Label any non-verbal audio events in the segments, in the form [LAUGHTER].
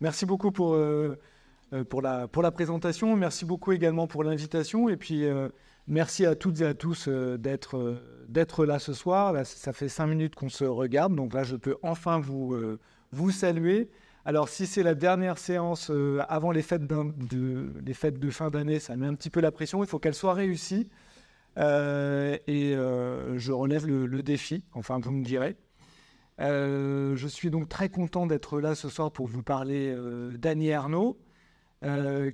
Merci beaucoup pour, pour, la, pour la présentation. Merci beaucoup également pour l'invitation. Et puis, merci à toutes et à tous d'être là ce soir. Ça fait cinq minutes qu'on se regarde. Donc là, je peux enfin vous, vous saluer. Alors, si c'est la dernière séance euh, avant les fêtes, de, les fêtes de fin d'année, ça met un petit peu la pression. Il faut qu'elle soit réussie. Euh, et euh, je relève le, défi, enfin, vous me direz. Je suis donc très content d'être là ce soir pour vous parler d'Annie Arnaud,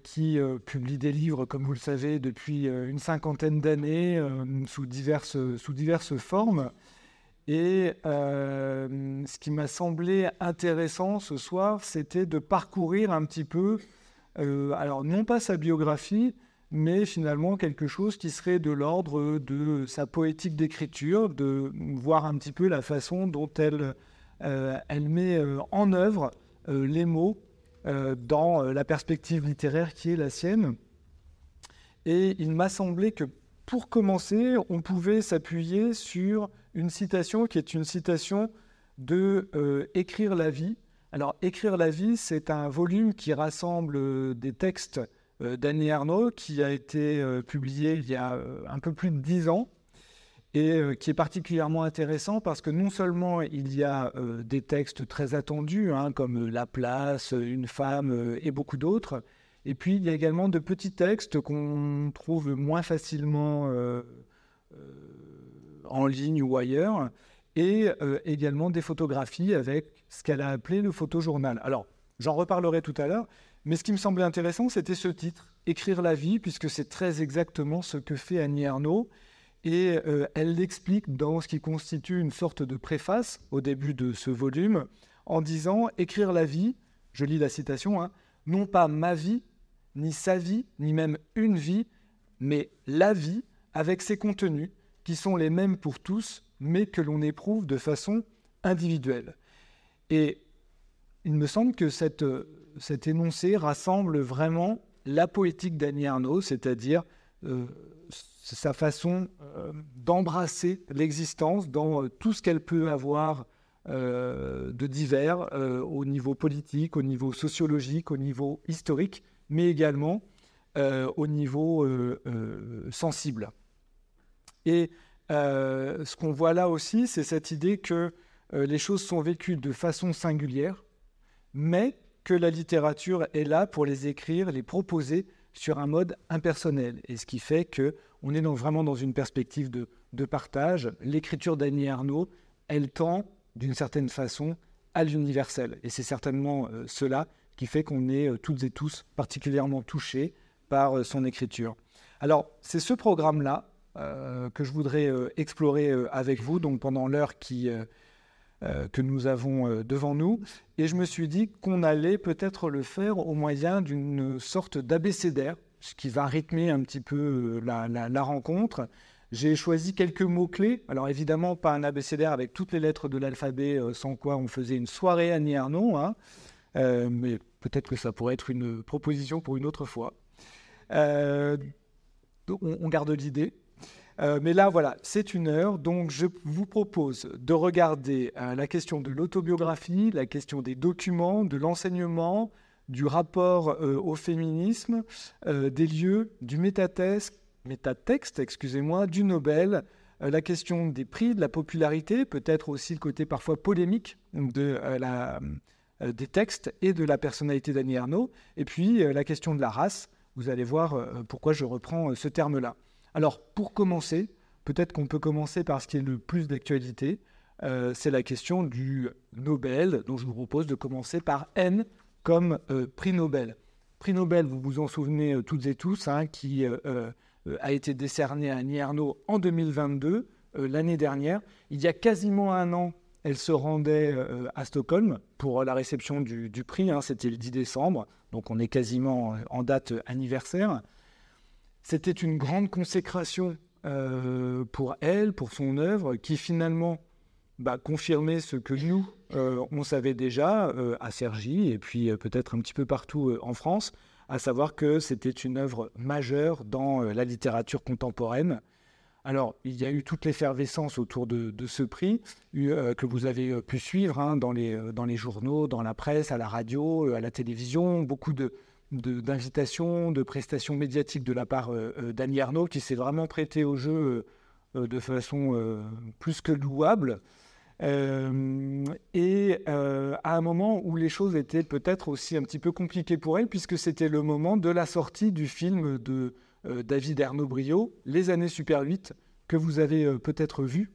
qui publie des livres, comme vous le savez, depuis une cinquantaine d'années, sous, diverses, sous diverses formes. Et euh, ce qui m'a semblé intéressant ce soir, c'était de parcourir un petit peu, euh, alors non pas sa biographie, mais finalement quelque chose qui serait de l'ordre de sa poétique d'écriture, de voir un petit peu la façon dont elle, euh, elle met en œuvre les mots dans la perspective littéraire qui est la sienne. Et il m'a semblé que pour commencer, on pouvait s'appuyer sur une citation qui est une citation de euh, Écrire la vie. Alors, Écrire la vie, c'est un volume qui rassemble euh, des textes euh, d'Annie Arnaud, qui a été publié il y a un peu plus de dix ans, et qui est particulièrement intéressant parce que non seulement il y a des textes très attendus, hein, comme La place, Une femme et beaucoup d'autres, et puis il y a également de petits textes qu'on trouve moins facilement en ligne ou ailleurs, et euh, également des photographies avec ce qu'elle a appelé le photojournal. Alors, j'en reparlerai tout à l'heure, mais ce qui me semblait intéressant, c'était ce titre, Écrire la vie, puisque c'est très exactement ce que fait Annie Ernaux, et euh, elle l'explique dans ce qui constitue une sorte de préface au début de ce volume, en disant Écrire la vie, je lis la citation, hein, non pas ma vie, ni sa vie, ni même une vie, mais la vie avec ses contenus, qui sont les mêmes pour tous, mais que l'on éprouve de façon individuelle. Et il me semble que cette, cet énoncé rassemble vraiment la poétique d'Annie Arnaud, c'est-à-dire euh, sa façon euh, d'embrasser l'existence dans euh, tout ce qu'elle peut avoir de divers au niveau politique, au niveau sociologique, au niveau historique, mais également au niveau sensible. Et ce qu'on voit là aussi, c'est cette idée que les choses sont vécues de façon singulière, mais que la littérature est là pour les écrire, les proposer sur un mode impersonnel. Et ce qui fait qu'on est vraiment dans une perspective de, partage. L'écriture d'Annie Arnaud, elle tend d'une certaine façon à l'universel. Et c'est certainement euh, cela qui fait qu'on est toutes et tous particulièrement touchés par son écriture. Alors, c'est ce programme-là euh, que je voudrais euh, explorer euh, avec vous donc pendant l'heure qui que nous avons devant nous. Et je me suis dit qu'on allait peut-être le faire au moyen d'une sorte d'abécédaire, ce qui va rythmer un petit peu la, la, rencontre. J'ai choisi quelques mots-clés. Alors évidemment, pas un abécédaire avec toutes les lettres de l'alphabet, sans quoi on faisait une soirée à Arnaud. Hein. mais peut-être que ça pourrait être une proposition pour une autre fois. on garde l'idée. Euh, mais là, voilà, c'est une heure, donc je vous propose de regarder euh, la question de l'autobiographie, la question des documents, de l'enseignement, du rapport euh, au féminisme, des lieux, du métatexte, excusez-moi, du Nobel, la question des prix, de la popularité, peut-être aussi le côté parfois polémique des textes et de la personnalité d'Annie Arnaud, et puis la question de la race. Vous allez voir pourquoi je reprends ce terme-là. Alors, pour commencer, peut-être qu'on peut commencer par ce qui est le plus d'actualité. Euh, c'est la question du Nobel, dont je vous propose de commencer par N comme euh, prix Nobel. Prix Nobel, vous vous en souvenez euh, toutes et tous, hein, qui a été décerné à Annie Arnaud en 2022, l'année dernière. Il y a quasiment un an, elle se rendait à Stockholm pour la réception du, prix. Hein, C'était le 10 décembre, donc on est quasiment en date anniversaire. C'était une grande consécration euh, pour elle, pour son œuvre, qui finalement bah, confirmait ce que nous, euh, on savait déjà euh, à Sergi et puis peut-être un petit peu partout en France, à savoir que c'était une œuvre majeure dans la littérature contemporaine. Alors, il y a eu toute l'effervescence autour de, ce prix que vous avez pu suivre hein, dans, les, dans les journaux, dans la presse, à la radio, à la télévision, beaucoup de, d'invitations, de, prestations médiatiques de la part d'Annie Arnaud, qui s'est vraiment prêté au jeu de façon plus que louable. Euh, et euh, à un moment où les choses étaient peut-être aussi un petit peu compliquées pour elle, puisque c'était le moment de la sortie du film de euh, David Ernaud Brio, Les années Super 8, que vous avez peut-être vu,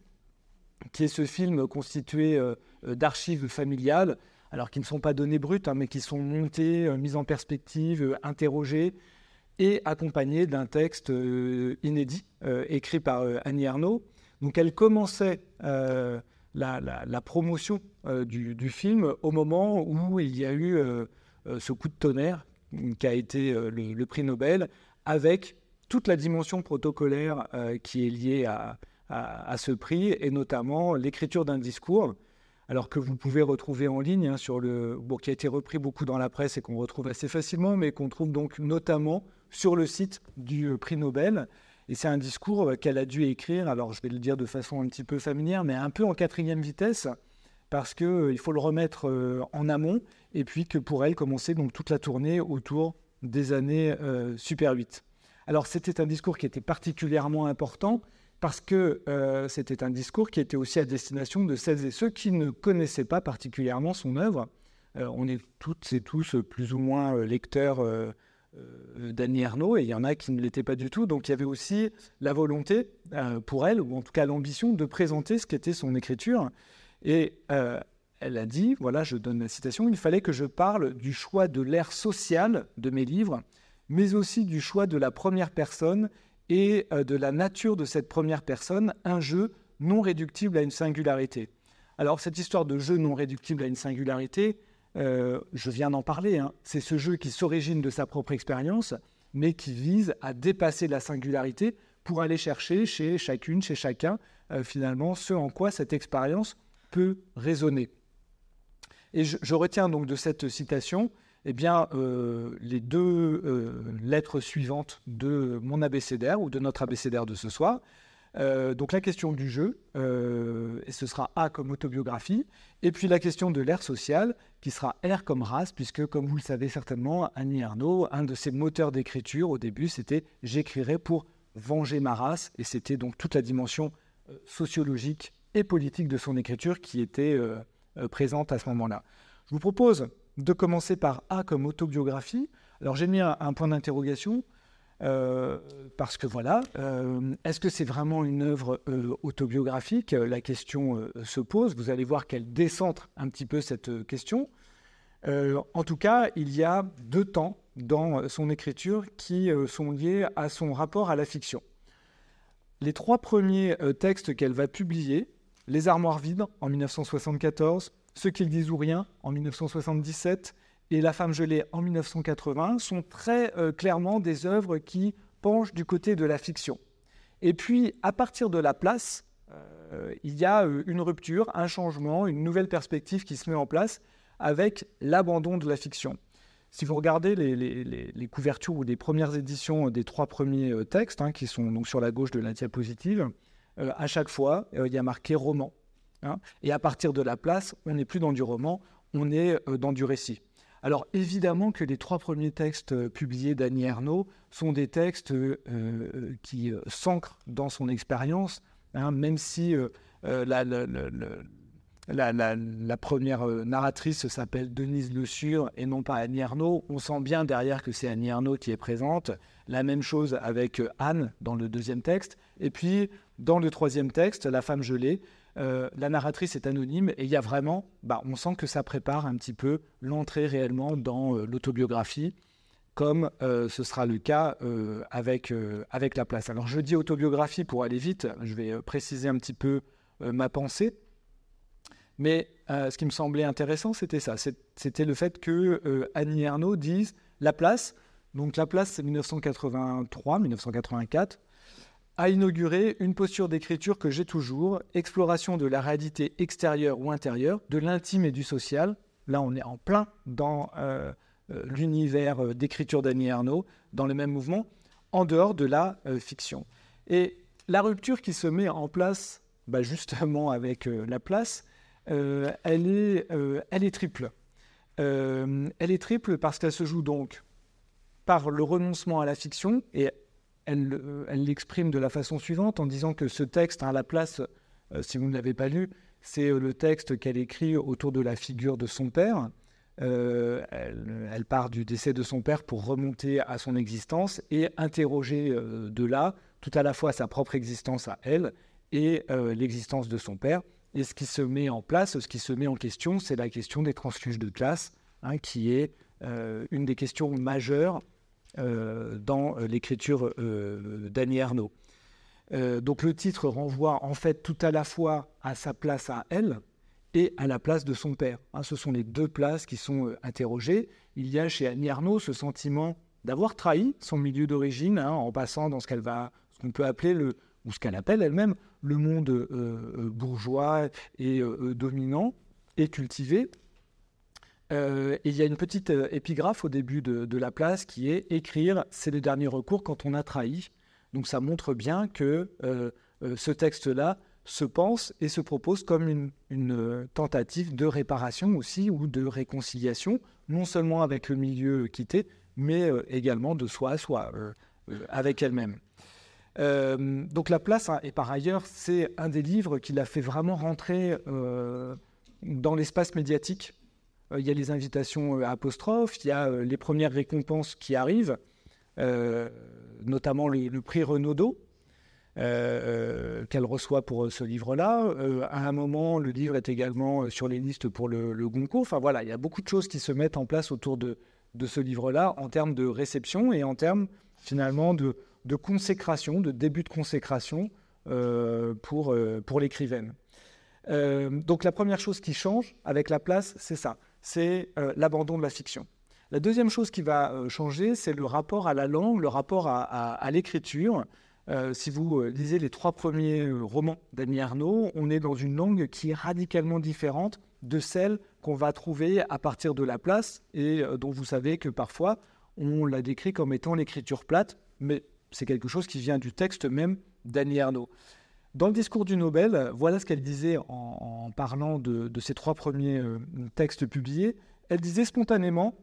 qui est ce film constitué d'archives familiales, alors qui ne sont pas données brutes, hein, mais qui sont montées, mises en perspective, interrogées, et accompagnées d'un texte inédit écrit par Annie Arnaud. Donc elle commençait la, promotion euh, du, film au moment où il y a eu euh, euh, ce coup de tonnerre qui a été le, prix Nobel, avec toute la dimension protocolaire qui est liée à, ce prix, et notamment l'écriture d'un discours, alors que vous pouvez retrouver en ligne hein, sur le, qui a été repris beaucoup dans la presse et qu'on retrouve assez facilement, mais qu'on trouve donc notamment sur le site du prix Nobel. Et c'est un discours euh, qu'elle a dû écrire, alors je vais le dire de façon un petit peu familière, mais un peu en quatrième vitesse, parce qu'il euh, faut le remettre euh, en amont, et puis que pour elle, commencer donc toute la tournée autour des années Super 8. Alors c'était un discours qui était particulièrement important, parce que c'était un discours qui était aussi à destination de celles et ceux qui ne connaissaient pas particulièrement son œuvre. on est toutes et tous plus ou moins lecteurs euh, d'Annie Ernaux, et il y en a qui ne l'étaient pas du tout. Donc il y avait aussi la volonté euh, pour elle, ou en tout cas l'ambition, de présenter ce qu'était son écriture. Et euh, elle a dit, voilà, je donne la citation, il fallait que je parle du choix de l'ère sociale de mes livres, mais aussi du choix de la première personne et de la nature de cette première personne, un jeu non réductible à une singularité. Alors cette histoire de jeu non réductible à une singularité, euh, je viens d'en parler, hein. c'est ce jeu qui s'origine de sa propre expérience, mais qui vise à dépasser la singularité pour aller chercher chez chacune, chez chacun, euh, finalement, ce en quoi cette expérience peut résonner. Et je, retiens donc de cette citation eh bien, euh, les deux lettres suivantes de mon abécédaire ou de notre abécédaire de ce soir. Euh, donc la question du jeu, euh, et ce sera A comme autobiographie, et puis la question de l'ère sociale, qui sera R comme race, puisque comme vous le savez certainement, Annie Ernaux, un de ses moteurs d'écriture au début, c'était j'écrirai pour venger ma race, et c'était donc toute la dimension euh, sociologique et politique de son écriture qui était présente à ce moment-là. Je vous propose de commencer par A comme autobiographie. Alors j'ai mis un point d'interrogation. Euh, parce que voilà, euh, est-ce que c'est vraiment une œuvre euh, autobiographique? La question se pose. Vous allez voir qu'elle décentre un petit peu cette question. en tout cas, il y a deux temps dans son écriture qui sont liés à son rapport à la fiction. Les trois premiers textes qu'elle va publier, Les Armoires vides en 1974, Ce qu'ils disent ou rien en 1977 et La femme gelée en 1980 sont très euh, clairement des œuvres qui penchent du côté de la fiction. Et puis, à partir de la place, euh, il y a euh, une rupture, un changement, une nouvelle perspective qui se met en place avec l'abandon de la fiction. Si vous regardez les, couvertures ou les premières éditions des trois premiers textes, hein, qui sont donc sur la gauche de la diapositive, à chaque fois, il y a marqué roman. Hein. et à partir de la place, on n'est plus dans du roman, on est dans du récit. Alors évidemment que les trois premiers textes euh, publiés d'Annie Ernaux sont des textes euh, euh, qui s'ancrent dans son expérience, hein, même si la, première narratrice s'appelle Denise Le Sur et non pas Annie Ernaux. On sent bien derrière que c'est Annie Ernaux qui est présente. La même chose avec Anne dans le deuxième texte. Et puis dans le troisième texte, La femme gelée, euh, la narratrice est anonyme et il y a vraiment, bah, on sent que ça prépare un petit peu l'entrée réellement dans euh, l'autobiographie, comme euh, ce sera le cas avec, avec la place. Alors je dis autobiographie pour aller vite, je vais préciser un petit peu ma pensée. Mais ce qui me semblait intéressant, c'était ça. C'était le fait que Annie Ernaux dise la place. Donc la place, c'est 1983, 1984 a inauguré une posture d'écriture que j'ai toujours, exploration de la réalité extérieure ou intérieure, de l'intime et du social. Là, on est en plein dans euh, euh, l'univers euh, d'écriture d'Annie Ernaux, dans le même mouvement, en dehors de la fiction. Et La rupture qui se met en place, bah, justement avec la place, elle, est, elle est triple. elle est triple parce qu'elle se joue donc par le renoncement à la fiction, et elle, l'exprime de la façon suivante en disant que ce texte, à la place, si vous ne l'avez pas lu, c'est le texte qu'elle écrit autour de la figure de son père. Euh, elle, part du décès de son père pour remonter à son existence et interroger euh, de là tout à la fois sa propre existence à elle et euh, l'existence de son père. Et ce qui se met en place, ce qui se met en question, c'est la question des transfuges de classe, hein, qui est une des questions majeures dans l'écriture d'Annie Ernaux. donc le titre renvoie en fait tout à la fois à sa place à elle, et à la place de son père. Hein, ce sont les deux places qui sont euh, interrogées. Il y a chez Annie Arnaud ce sentiment d'avoir trahi son milieu d'origine hein, en passant dans ce qu'elle va, ce qu'on peut appeler le, ou ce qu'elle appelle elle-même le monde euh, euh, bourgeois et dominant et cultivé. Et il y a une petite épigraphe au début de, la place qui est écrire, c'est le dernier recours quand on a trahi. Donc ça montre bien que ce texte-là se pense et se propose comme une, euh, tentative de réparation aussi ou de réconciliation, non seulement avec le milieu quitté, mais euh, également de soi à soi, euh, avec elle-même. donc La place, hein, et par ailleurs, c'est un des livres qui l'a fait vraiment rentrer dans l'espace médiatique. Il y a les invitations apostrophes, il y a les premières récompenses qui arrivent, notamment le prix Renaudot, euh, euh, qu'elle reçoit pour euh, ce livre-là. à un moment, le livre est également sur les listes pour le, Goncourt. Enfin voilà, il y a beaucoup de choses qui se mettent en place autour de, ce livre-là en termes de réception et en termes finalement de, de consécration, de début de consécration pour, pour l'écrivaine. donc la première chose qui change avec la place, c'est ça, c'est l'abandon de la fiction. La deuxième chose qui va changer, c'est le rapport à la langue, le rapport à, l'écriture. Euh, si vous euh, lisez les trois premiers euh, romans d'Annie Arnaud, on est dans une langue qui est radicalement différente de celle qu'on va trouver à partir de la place et dont vous savez que parfois on la décrit comme étant l'écriture plate, mais c'est quelque chose qui vient du texte même d'Annie Arnaud. Dans le discours du Nobel, voilà ce qu'elle disait en, parlant de, ces trois premiers textes publiés. Elle disait spontanément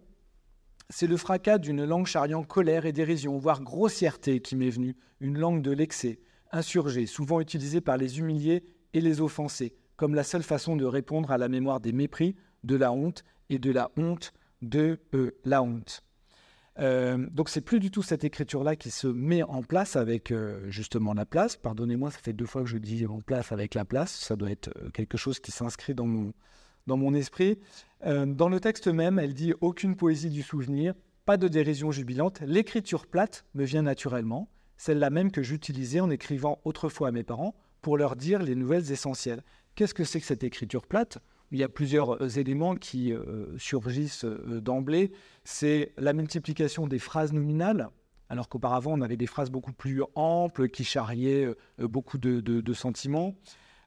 c'est le fracas d'une langue charriant colère et dérision, voire grossièreté qui m'est venue, une langue de l'excès, insurgée, souvent utilisée par les humiliés et les offensés, comme la seule façon de répondre à la mémoire des mépris, de la honte et de la honte de euh, la honte. Euh, donc c'est plus du tout cette écriture-là qui se met en place avec euh, justement la place. Pardonnez-moi, ça fait deux fois que je dis en place avec la place. Ça doit être quelque chose qui s'inscrit dans mon, dans mon esprit. Euh, dans le texte même, elle dit aucune poésie du souvenir, pas de dérision jubilante, l'écriture plate me vient naturellement, celle-là même que j'utilisais en écrivant autrefois à mes parents pour leur dire les nouvelles essentielles. Qu'est-ce que c'est que cette écriture plate? Il y a plusieurs euh, éléments qui euh, surgissent d'emblée. C'est la multiplication des phrases nominales, alors qu'auparavant on avait des phrases beaucoup plus amples qui charriaient beaucoup de sentiments.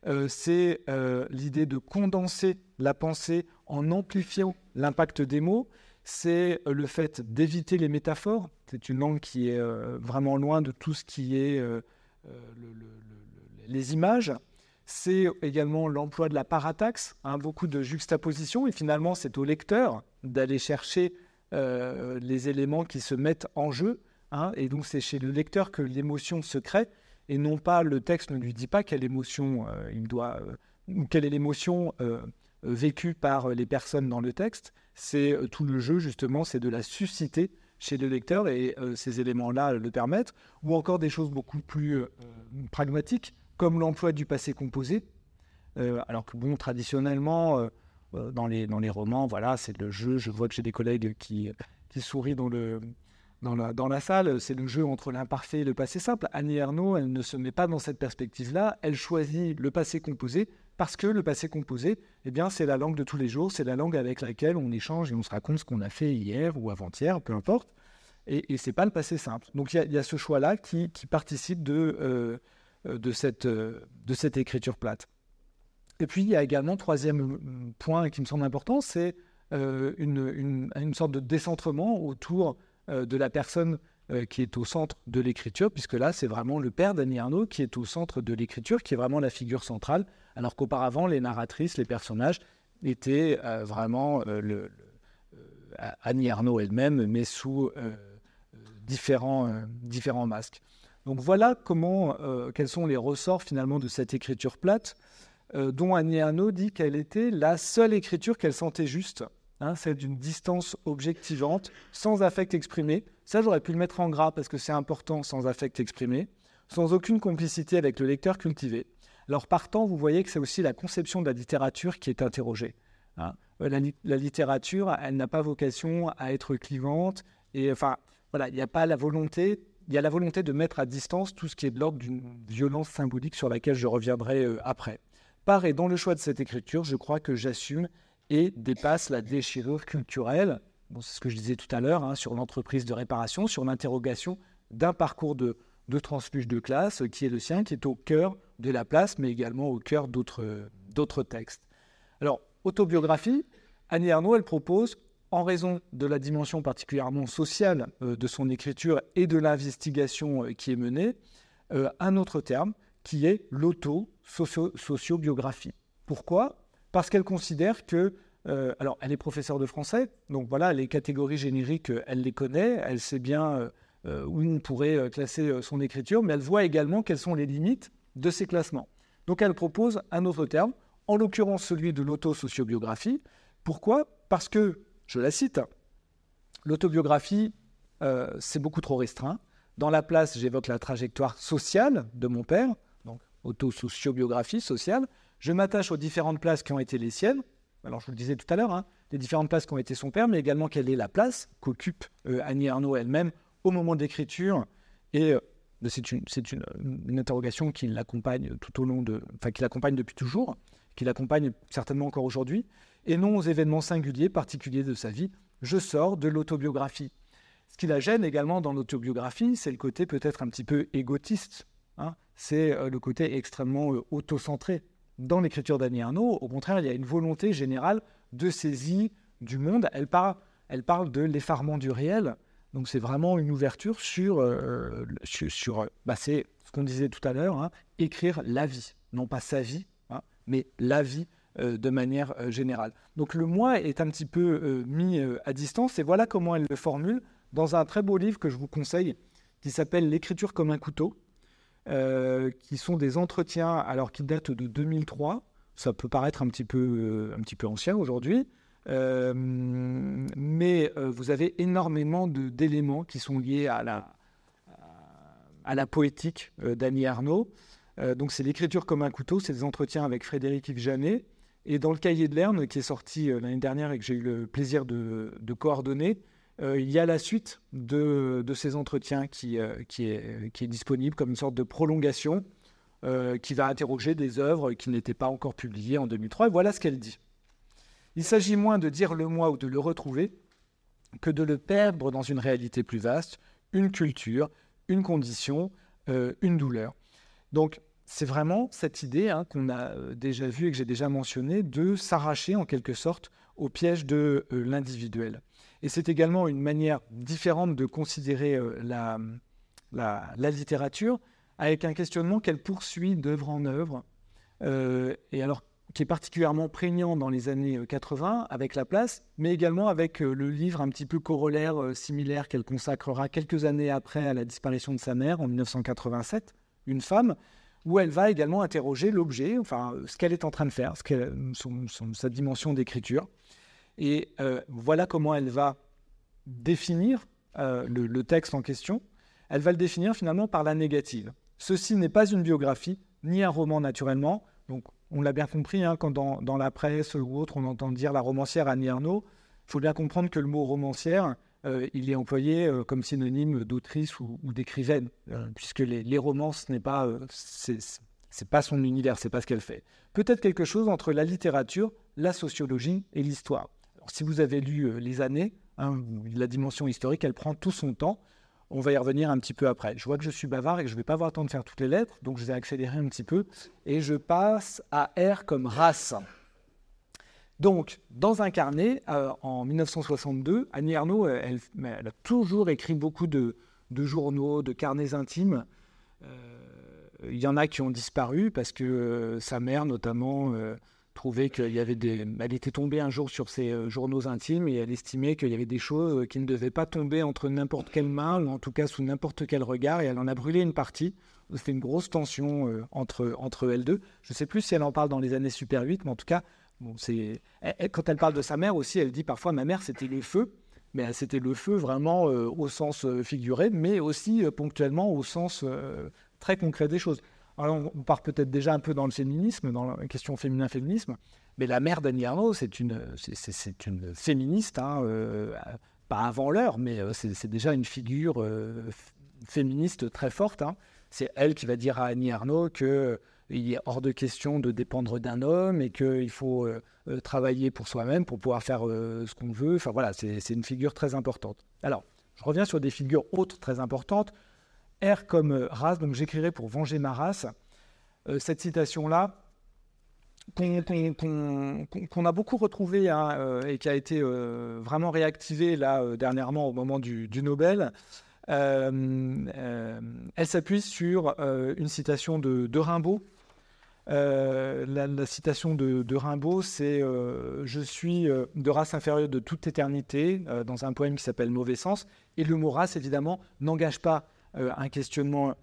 Euh, c'est euh, l'idée de condenser la pensée en amplifiant l'impact des mots. C'est euh, le fait d'éviter les métaphores. C'est une langue qui est vraiment loin de tout ce qui est les images. C'est également l'emploi de la parataxe, hein, beaucoup de juxtaposition. Et finalement, c'est au lecteur d'aller chercher les éléments qui se mettent en jeu. Hein. et donc, c'est chez le lecteur que l'émotion se crée et non pas le texte ne lui dit pas quelle émotion euh, il doit euh, ou quelle est l'émotion euh, vécue par les personnes dans le texte. C'est tout le jeu justement, c'est de la susciter chez le lecteur et ces éléments-là le permettent, ou encore des choses beaucoup plus pragmatiques comme l'emploi du passé composé. alors que bon, traditionnellement, dans, les, dans les romans, voilà, c'est le jeu. Je vois que j'ai des collègues qui, qui sourient dans le, dans la, dans la salle, c'est le jeu entre l'imparfait et le passé simple. Annie Ernaux, elle ne se met pas dans cette perspective-là, elle choisit le passé composé parce que le passé composé, eh bien, c'est la langue de tous les jours, c'est la langue avec laquelle on échange et on se raconte ce qu'on a fait hier ou avant-hier, peu importe. Et, et c'est pas le passé simple. Donc il y, a ce choix-là qui, participe de, euh, de, cette, de cette écriture plate. Et puis il y a également, troisième point qui me semble important, c'est euh, une, une, une, sorte de décentrement autour euh, de la personne qui est au centre de l'écriture, puisque là, c'est vraiment le père d'Annie Arnaud qui est au centre de l'écriture, qui est vraiment la figure centrale, alors qu'auparavant, les narratrices, les personnages étaient vraiment Annie Arnaud elle-même, mais sous différents, différents masques. Donc voilà comment, quels sont les ressorts finalement de cette écriture plate, dont Annie Arnaud dit qu'elle était la seule écriture qu'elle sentait juste Hein, c'est d'une distance objectivante, sans affect exprimé. Ça, j'aurais pu le mettre en gras parce que c'est important, sans affect exprimé, sans aucune complicité avec le lecteur cultivé. Alors, partant, vous voyez que c'est aussi la conception de la littérature qui est interrogée. Hein. Euh, la, littérature, elle n'a pas vocation à être clivante. Et enfin, voilà, il n'y a pas la volonté. Il y a la volonté de mettre à distance tout ce qui est de l'ordre d'une violence symbolique sur laquelle je reviendrai euh, après. Par et dans le choix de cette écriture, je crois que j'assume et dépasse la déchirure culturelle. Bon, c'est ce que je disais tout à l'heure hein, sur l'entreprise de réparation, sur l'interrogation d'un parcours de, de transfuge de classe qui est le sien, qui est au cœur de la place, mais également au cœur d'autres textes. Alors, autobiographie, Annie Arnaud, elle propose, en raison de la dimension particulièrement sociale euh, de son écriture et de l'investigation euh, qui est menée, euh, un autre terme qui est l'auto-sociobiographie. Pourquoi? Parce qu'elle considère que, alors elle est professeure de français, donc voilà, les catégories génériques, elle les connaît, elle sait bien où on pourrait classer son écriture, mais elle voit également quelles sont les limites de ces classements. Donc elle propose un autre terme, en l'occurrence celui de l'autosociobiographie. Pourquoi? Parce que, je la cite, l'autobiographie, c'est beaucoup trop restreint. Dans la place, j'évoque la trajectoire sociale de mon père, donc autosociobiographie sociale, je m'attache aux différentes places qui ont été les siennes. Alors, je vous le disais tout à l'heure, hein, les différentes places qui ont été son père, mais également quelle est la place qu'occupe euh, Annie Arnaud elle-même au moment d'écriture. Et euh, c'est une, une, interrogation qui l'accompagne tout au long de, enfin, qui l'accompagne depuis toujours, qui l'accompagne certainement encore aujourd'hui, et non aux événements singuliers, particuliers de sa vie. Je sors de l'autobiographie. Ce qui la gêne également dans l'autobiographie, c'est le côté peut-être un petit peu égotiste. Hein. c'est euh, le côté extrêmement auto-centré dans l'écriture d'Annie Arnaud, au contraire, il y a une volonté générale de saisie du monde. Elle parle, elle parle de l'effarement du réel. Donc c'est vraiment une ouverture sur, euh, sur, bah, c'est ce qu'on disait tout à l'heure, hein, écrire la vie, non pas sa vie, hein, mais la vie euh, de manière euh, générale. Donc le moi est un petit peu mis à distance et voilà comment elle le formule dans un très beau livre que je vous conseille qui s'appelle L'écriture comme un couteau euh, qui sont des entretiens, alors qui datent de 2003. Ça peut paraître un petit peu, euh, un petit peu ancien aujourd'hui, euh, mais vous avez énormément d'éléments qui sont liés à la, à la poétique d'Annie Arnaud. donc c'est l'écriture comme un couteau, c'est des entretiens avec Frédéric Yves Janet. Et dans le cahier de Lerne, qui est sorti l'année dernière et que j'ai eu le plaisir de, coordonner, euh, il y a la suite de, ces entretiens qui, euh, qui, est, disponible comme une sorte de prolongation euh, qui va interroger des œuvres qui n'étaient pas encore publiées en 2003. Et voilà ce qu'elle dit. Il s'agit moins de dire le moi ou de le retrouver que de le perdre dans une réalité plus vaste, une culture, une condition, une douleur. Donc, c'est vraiment cette idée hein, qu'on a déjà vue et que j'ai déjà mentionnée de s'arracher en quelque sorte au piège de l'individuel. Et c'est également une manière différente de considérer euh, la, littérature, avec un questionnement qu'elle poursuit d'œuvre en œuvre, euh, et alors qui est particulièrement prégnant dans les années 80 euh, avec La Place, mais également avec le livre un petit peu corollaire, similaire qu'elle consacrera quelques années après à la disparition de sa mère en 1987, Une femme, où elle va également interroger l'objet, enfin ce qu'elle est en train de faire, ce son, sa dimension d'écriture. Et euh, voilà comment elle va définir euh, le, texte en question. Elle va le définir finalement par la négative. Ceci n'est pas une biographie, ni un roman naturellement. Donc, on l'a bien compris, hein, quand dans, la presse ou autre, on entend dire la romancière Annie Arnaud, il faut bien comprendre que le mot romancière, euh, il est employé comme synonyme d'autrice ou, d'écrivaine, puisque les, les, romans, ce n'est pas, c'est pas son univers, c'est pas ce qu'elle fait. Peut-être quelque chose entre la littérature, la sociologie et l'histoire si vous avez lu euh, les années, hein, la dimension historique, elle prend tout son temps. On va y revenir un petit peu après. Je vois que je suis bavard et que je ne vais pas avoir le temps de faire toutes les lettres, donc je vais accélérer un petit peu. Et je passe à R comme race. Donc, dans un carnet, euh, en 1962, Annie Arnaud, elle, a toujours écrit beaucoup de, journaux, de carnets intimes. Il y en a qui ont disparu parce que sa mère, notamment, trouvait qu'il y avait des. Elle était tombée un jour sur ses journaux intimes et elle estimait qu'il y avait des choses qui ne devaient pas tomber entre n'importe quelle main ou en tout cas sous n'importe quel regard et elle en a brûlé une partie. C'était une grosse tension entre, entre elles deux. Je ne sais plus si elle en parle dans les années Super 8, mais en tout cas, Quand elle parle de sa mère aussi, elle dit parfois ma mère c'était le feu, mais c'était le feu vraiment euh, au sens euh, figuré, mais aussi euh, ponctuellement au sens très concret des choses. Alors on part peut-être déjà un peu dans le féminisme, dans la question féminin-féminisme, mais la mère d'Annie Arnaud, c'est une, c'est, une féministe, hein, pas avant l'heure, mais c'est, déjà une figure féministe très forte. Hein. C'est elle qui va dire à Annie Arnaud que il est hors de question de dépendre d'un homme et qu'il faut euh, euh, travailler pour soi-même pour pouvoir faire euh, ce qu'on veut. Enfin voilà, c'est une figure très importante. Alors, je reviens sur des figures autres très importantes. R comme race, donc j'écrirai pour venger ma race. cette citation-là, qu'on a beaucoup retrouvée hein, et qui a été vraiment réactivée là dernièrement au moment du, Nobel, elle s'appuie sur une citation de Rimbaud euh, la, citation de, Rimbaud, c'est euh, Je suis euh, de race inférieure de toute éternité, dans un poème qui s'appelle Mauvais sens. Et le mot race, évidemment, n'engage pas un questionnement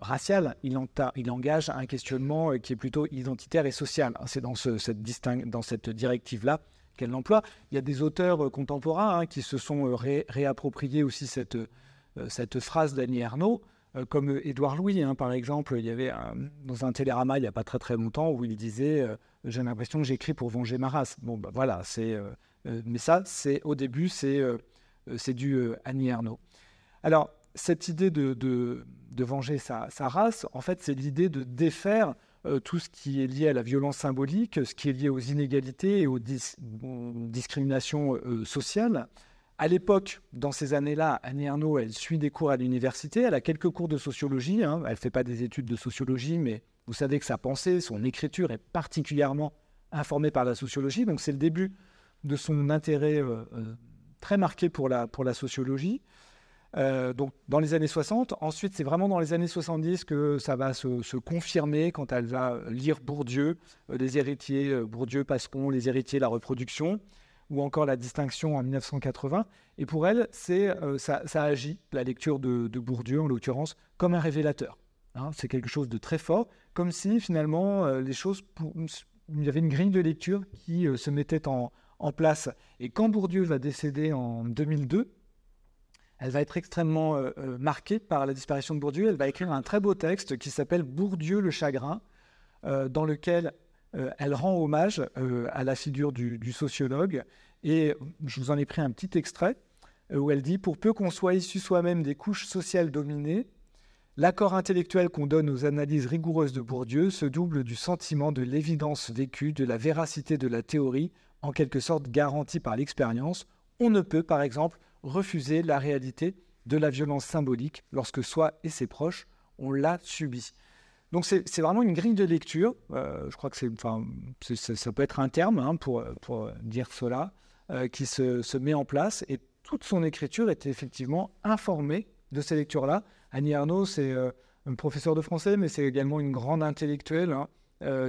racial, il, engage un questionnement qui est plutôt identitaire et social. C'est dans, ce, cette, directive-là qu'elle l'emploie. Il y a des auteurs contemporains hein, qui se sont réappropriés aussi cette, cette phrase d'Annie Ernaux. Euh, comme Édouard Louis, hein, par exemple, il y avait dans un télérama il n'y a pas très très longtemps où il disait euh, J'ai l'impression que j'écris pour venger ma race. Bon, bah, voilà, c'est. Euh, mais ça, c'est au début, c'est c'est du Annie Ernaux. Alors, cette idée de, de, de venger sa, sa, race, en fait, c'est l'idée de défaire tout ce qui est lié à la violence symbolique, ce qui est lié aux inégalités et aux discriminations sociales. À l'époque, dans ces années-là, Annie Ernaux, elle suit des cours à l'université, elle a quelques cours de sociologie, hein. elle ne fait pas des études de sociologie, mais vous savez que sa pensée, son écriture est particulièrement informée par la sociologie, donc c'est le début de son intérêt euh, euh, très marqué pour la, sociologie. Euh, donc dans les années 60. Ensuite, c'est vraiment dans les années 70 que ça va se, confirmer quand elle va lire Bourdieu, les héritiers, Bourdieu, Pascon, les héritiers, la reproduction ou encore la distinction en 1980. Et pour elle, c'est, euh, ça, agit, la lecture de, Bourdieu en l'occurrence, comme un révélateur. Hein. c'est quelque chose de très fort, comme si finalement euh, les choses, il y avait une grille de lecture qui euh, se mettait en, en, place. Et quand Bourdieu va décéder en 2002, elle va être extrêmement marquée par la disparition de Bourdieu. Elle va écrire un très beau texte qui s'appelle Bourdieu le chagrin, dans lequel elle rend hommage euh, à la figure du, sociologue. Et je vous en ai pris un petit extrait euh, où elle dit Pour peu qu'on soit issu soi-même des couches sociales dominées, l'accord intellectuel qu'on donne aux analyses rigoureuses de Bourdieu se double du sentiment de l'évidence vécue, de la véracité de la théorie, en quelque sorte garantie par l'expérience. On ne peut, par exemple, refuser la réalité de la violence symbolique lorsque soi et ses proches on l'a subi. Donc c'est vraiment une grille de lecture. Euh, je crois que ça peut être un terme hein, pour, dire cela, euh, qui se, met en place. Et toute son écriture est effectivement informée de ces lectures-là. Annie Arnaud, c'est euh, un professeur de français, mais c'est également une grande intellectuelle hein,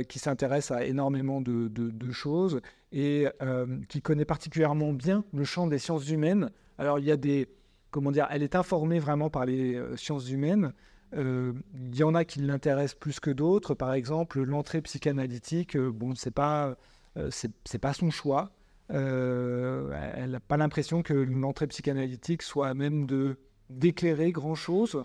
qui s'intéresse à énormément de, de choses et qui connaît particulièrement bien le champ des sciences humaines. Alors il y a des, comment dire, elle est informée vraiment par les sciences humaines. Euh, il y en a qui l'intéressent plus que d'autres. Par exemple, l'entrée psychanalytique, euh, bon, c'est pas, euh, c'est pas son choix. elle n'a pas l'impression que l'entrée psychanalytique soit à même de d'éclairer grand chose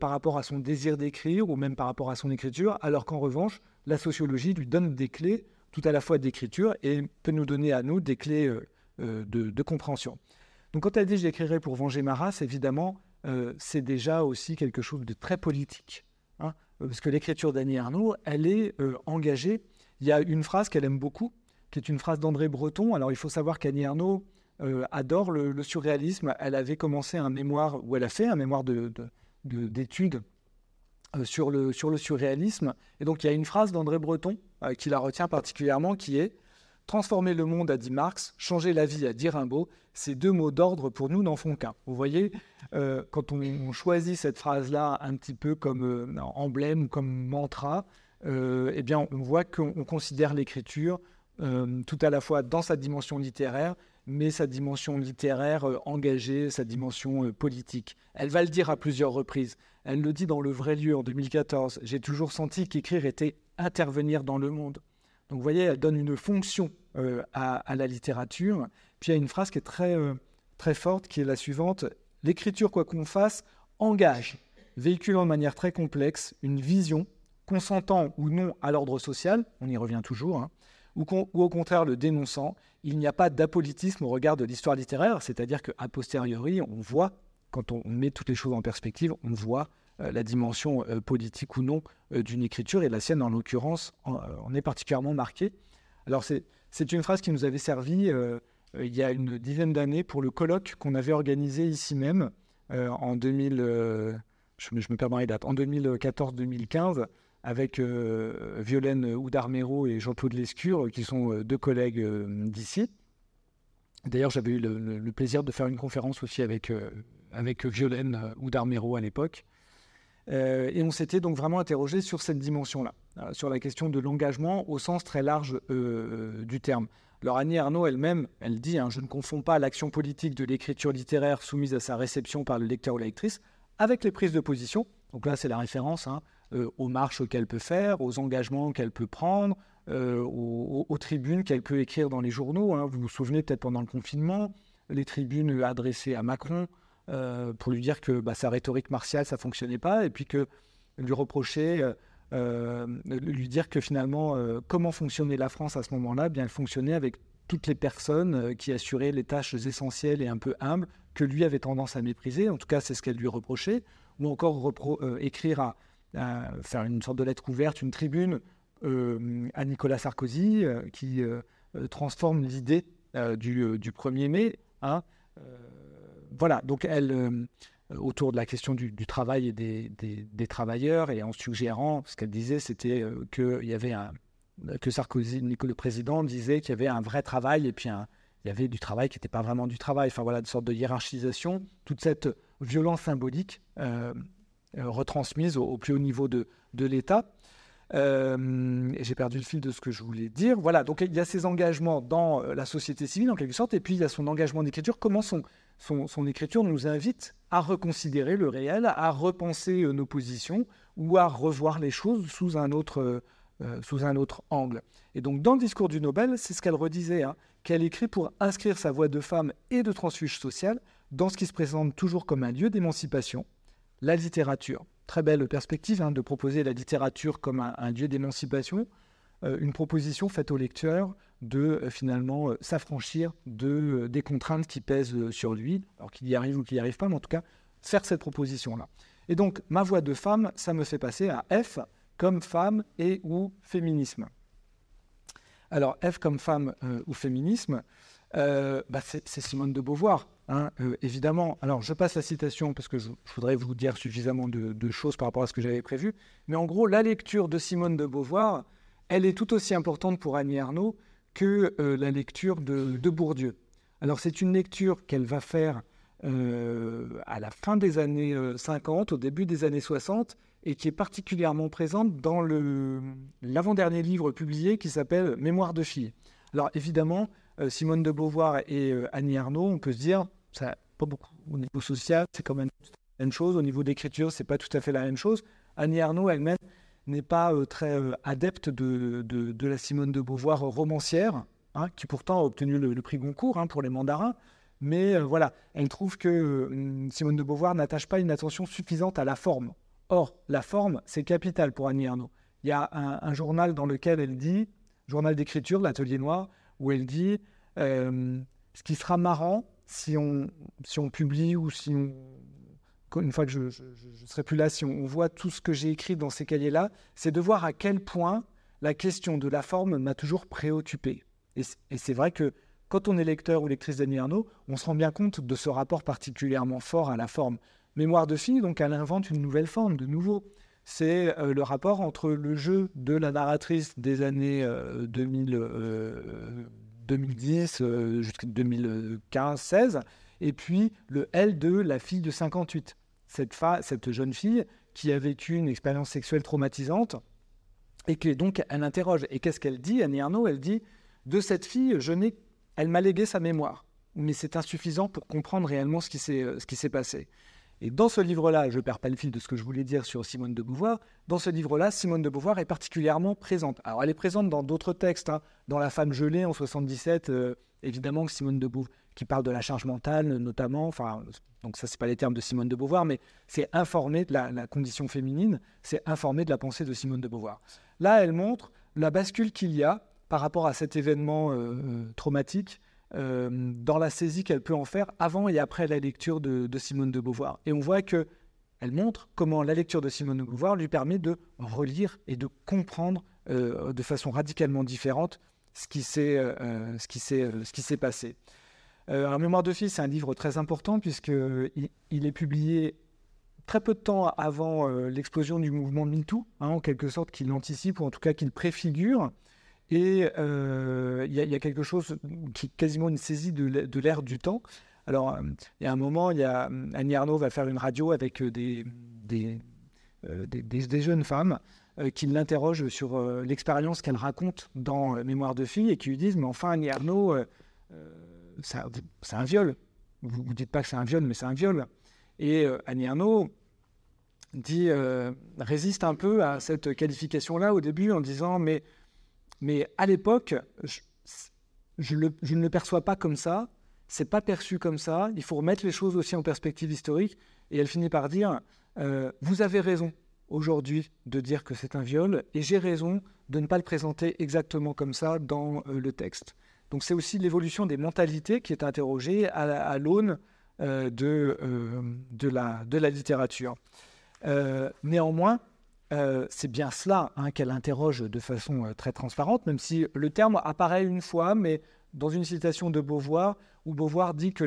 par rapport à son désir d'écrire ou même par rapport à son écriture, alors qu'en revanche, la sociologie lui donne des clés tout à la fois d'écriture et peut nous donner à nous des clés de, de, compréhension. Donc quand elle dit j'écrirai pour venger ma race, évidemment, euh, c'est déjà aussi quelque chose de très politique. Hein. parce que l'écriture d'Annie Arnaud, elle est euh, engagée. Il y a une phrase qu'elle aime beaucoup, qui est une phrase d'André Breton. Alors il faut savoir qu'Annie Arnaud euh, adore le, surréalisme. Elle avait commencé un mémoire, ou elle a fait un mémoire d'études sur, le, sur le surréalisme. Et donc il y a une phrase d'André Breton qui la retient particulièrement, qui est Transformer le monde, a dit Marx, changer la vie, a dit Rimbaud, ces deux mots d'ordre pour nous n'en font qu'un. Vous voyez, euh, quand on, choisit cette phrase-là un petit peu comme euh, emblème comme mantra, euh, eh bien, on voit qu'on considère l'écriture tout à la fois dans sa dimension littéraire, mais sa dimension littéraire engagée, sa dimension politique. Elle va le dire à plusieurs reprises. Elle le dit dans Le Vrai Lieu en 2014. J'ai toujours senti qu'écrire était intervenir dans le monde. Donc vous voyez, elle donne une fonction euh, à, la littérature. Puis il y a une phrase qui est très, euh, très forte, qui est la suivante. L'écriture, quoi qu'on fasse, engage, véhiculant de manière très complexe une vision, consentant ou non à l'ordre social, on y revient toujours, hein, ou, ou, au contraire le dénonçant. Il n'y a pas d'apolitisme au regard de l'histoire littéraire, c'est-à-dire qu'à posteriori, on voit, quand on met toutes les choses en perspective, on voit la dimension euh, politique ou non euh, d'une écriture, et la sienne, en l'occurrence, en, est particulièrement marquée. Alors, c'est une phrase qui nous avait servi il y a une dizaine d'années pour le colloque qu'on avait organisé ici même en 2000, je, les dates, en 2014-2015 avec Violaine Oudarmero et Jean-Claude Lescure, qui sont deux collègues d'ici. D'ailleurs, j'avais eu le, plaisir de faire une conférence aussi avec, avec Violaine Oudarmero à l'époque. Euh, et on s'était donc vraiment interrogé sur cette dimension-là, euh, sur la question de l'engagement au sens très large euh, du terme. Alors Annie Arnaud elle-même, elle dit hein, Je ne confonds pas l'action politique de l'écriture littéraire soumise à sa réception par le lecteur ou la lectrice avec les prises de position. Donc là, c'est la référence hein, aux marches qu'elle peut faire, aux engagements qu'elle peut prendre, aux, tribunes qu'elle peut écrire dans les journaux. Hein. Vous vous souvenez peut-être pendant le confinement, les tribunes adressées à Macron, pour lui dire que bah, sa rhétorique martiale, ça fonctionnait pas, et puis que lui reprocher, euh, euh, lui dire que finalement, comment fonctionnait la France à ce moment-là bien, Elle fonctionnait avec toutes les personnes qui assuraient les tâches essentielles et un peu humbles que lui avait tendance à mépriser. En tout cas, c'est ce qu'elle lui reprochait. Ou encore écrire à, faire une sorte de lettre ouverte, une tribune à Nicolas Sarkozy qui transforme l'idée du, du, 1er mai. Hein, voilà, donc elle, euh, autour de la question du, travail et des, travailleurs, et en suggérant, ce qu'elle disait, c'était euh, que y avait un, que Sarkozy, le président, disait qu'il y avait un vrai travail et puis il y avait du travail qui n'était pas vraiment du travail. Enfin voilà, une sorte de hiérarchisation, toute cette violence symbolique euh, retransmise au, plus haut niveau de, l'État. j'ai perdu le fil de ce que je voulais dire. Voilà, donc il y a ces engagements dans la société civile en quelque sorte, et puis il y a son engagement d'écriture. Comment son, son, écriture nous invite à reconsidérer le réel, à repenser euh, nos positions ou à revoir les choses sous un autre, euh, euh, sous un autre angle. Et donc dans le discours du Nobel, c'est ce qu'elle redisait, hein, qu'elle écrit pour inscrire sa voix de femme et de transfuge social dans ce qui se présente toujours comme un lieu d'émancipation, la littérature. Très belle perspective hein, de proposer la littérature comme un lieu d'émancipation, une proposition faite au lecteur de euh, finalement euh, s'affranchir de, euh, des contraintes qui pèsent sur lui, alors qu'il y arrive ou qu'il n'y arrive pas, mais en tout cas, faire cette proposition-là. Et donc, ma voix de femme, ça me fait passer à F comme femme et ou féminisme. Alors, F comme femme ou féminisme, bah, c'est Simone de Beauvoir, hein, évidemment. Alors, je passe la citation parce que je, voudrais vous dire suffisamment de, choses par rapport à ce que j'avais prévu. Mais en gros, la lecture de Simone de Beauvoir, elle est tout aussi importante pour Annie Arnaud que euh, la lecture de, Bourdieu. Alors c'est une lecture qu'elle va faire euh, à la fin des années 50, euh, au début des années 60, et qui est particulièrement présente dans l'avant-dernier livre publié qui s'appelle Mémoire de fille. Alors évidemment, Simone de Beauvoir et Annie Arnaud, on peut se dire, ça pas beaucoup au niveau social, c'est quand même la même chose. Au niveau d'écriture, c'est pas tout à fait la même chose. Annie Arnaud elle-même n'est pas euh, très euh, adepte de, la Simone de Beauvoir romancière, hein, qui pourtant a obtenu le, prix Goncourt hein, pour les mandarins. Mais euh, voilà, elle trouve que Simone de Beauvoir n'attache pas une attention suffisante à la forme. Or, la forme, c'est capital pour Annie Arnaud. Il y a un, journal dans lequel elle dit, journal d'écriture, l'Atelier Noir, où elle dit ce qui sera marrant si on, si on publie ou si on une fois que je serai plus là, si on, voit tout ce que j'ai écrit dans ces cahiers-là, c'est de voir à quel point la question de la forme m'a toujours préoccupé. Et, c'est vrai que quand on est lecteur ou lectrice d'Annie Arnaud, on se rend bien compte de ce rapport particulièrement fort à la forme. Mémoire de fille, donc elle invente une nouvelle forme, de nouveau. c'est le rapport entre le jeu de la narratrice des années 2000, 2010 jusqu'à 2015-16 et puis le elle de la fille de 58. Cette, jeune fille qui a vécu une expérience sexuelle traumatisante et que donc elle interroge. Et qu'est-ce qu'elle dit, Annie Arnaud? Elle dit de cette fille, je n'ai, elle m'a légué sa mémoire, mais c'est insuffisant pour comprendre réellement ce qui s'est, euh, ce qui s'est passé. Et dans ce livre-là, je perds pas le fil de ce que je voulais dire sur Simone de Beauvoir. Dans ce livre-là, Simone de Beauvoir est particulièrement présente. Alors, elle est présente dans d'autres textes, hein. dans La femme gelée en 77, euh, évidemment Simone de Beauvoir, qui parle de la charge mentale notamment. Donc ça, c'est pas les termes de Simone de Beauvoir, mais c'est informer de la, condition féminine, c'est informer de la pensée de Simone de Beauvoir. Là, elle montre la bascule qu'il y a par rapport à cet événement euh, euh, traumatique euh, dans la saisie qu'elle peut en faire avant et après la lecture de, Simone de Beauvoir. Et on voit que elle montre comment la lecture de Simone de Beauvoir lui permet de relire et de comprendre de façon radicalement différente ce qui s'est passé. Euh, Mémoire de fille, c'est un livre très important puisqu'il il est publié très peu de temps avant l'explosion du mouvement MeToo, hein, en quelque sorte qu'il anticipe ou en tout cas qu'il préfigure. Et euh, il y, a quelque chose qui est quasiment une saisie de l'ère du temps. Alors, euh, il y a un moment, y a, Annie Arnaud va faire une radio avec euh, des, jeunes femmes qui l'interrogent sur l'expérience qu'elle raconte dans Mémoire de fille et qui lui disent Mais enfin, Annie Arnaud, c'est un, viol. Vous ne dites pas que c'est un viol, mais c'est un viol. Et Annie Arnaud dit, résiste un peu à cette qualification-là au début en disant Mais mais à l'époque, je, ne le perçois pas comme ça. C'est pas perçu comme ça. Il faut remettre les choses aussi en perspective historique. Et elle finit par dire euh, Vous avez raison aujourd'hui de dire que c'est un viol, et j'ai raison de ne pas le présenter exactement comme ça dans euh, le texte. Donc c'est aussi l'évolution des mentalités qui est interrogée à, l'aune euh, de, la littérature. néanmoins, euh, c'est bien cela hein, qu'elle interroge de façon euh, très transparente, même si le terme apparaît une fois, mais dans une citation de Beauvoir, où Beauvoir dit que,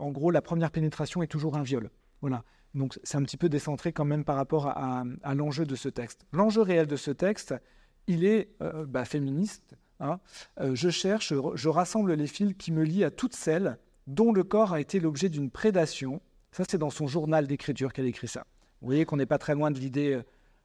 en gros, la première pénétration est toujours un viol. Voilà. Donc c'est un petit peu décentré quand même par rapport à, l'enjeu de ce texte. L'enjeu réel de ce texte, il est euh, bah, féministe. Hein. je cherche, je rassemble les fils qui me lient à toutes celles dont le corps a été l'objet d'une prédation. Ça, c'est dans son journal d'écriture qu'elle écrit ça. Vous voyez qu'on n'est pas très loin de l'idée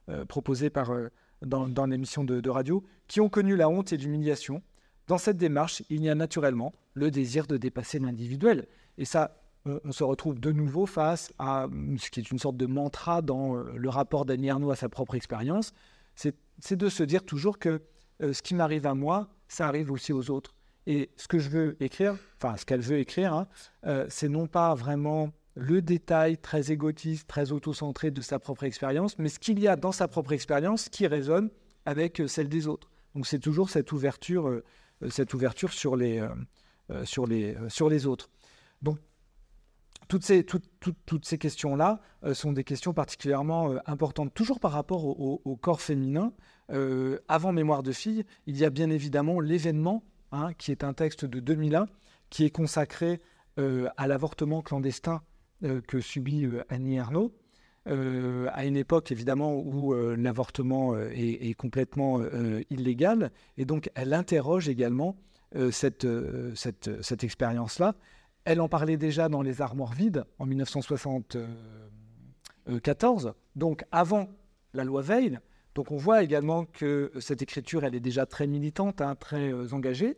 euh, proposés par, euh, dans, dans l'émission de, radio, qui ont connu la honte et l'humiliation. Dans cette démarche, il y a naturellement le désir de dépasser l'individuel. Et ça, on se retrouve de nouveau face à ce qui est une sorte de mantra dans euh, le rapport d'Annie Arnaud à sa propre expérience, c'est de se dire toujours que ce qui m'arrive à moi, ça arrive aussi aux autres. Et ce que je veux écrire, enfin ce qu'elle veut écrire, hein, c'est non pas vraiment le détail très égotiste, très auto-centré de sa propre expérience, mais ce qu'il y a dans sa propre expérience qui résonne avec euh, celle des autres. Donc c'est toujours cette ouverture, euh, euh, cette ouverture sur les, sur les, sur les autres. Donc toutes ces, toutes, toutes, ces questions-là sont des questions particulièrement importantes, toujours par rapport au, corps féminin. avant Mémoire de fille, il y a bien évidemment l'événement, hein, qui est un texte de 2001, qui est consacré à l'avortement clandestin que subit euh, Annie Ernaux, euh, à une époque évidemment où l'avortement est, complètement illégal. Et donc elle interroge également cette, cette, cette expérience-là. Elle en parlait déjà dans Les Armoires vides en 1974, donc avant la loi Veil. Donc on voit également que cette écriture, elle est déjà très militante, hein, très engagée.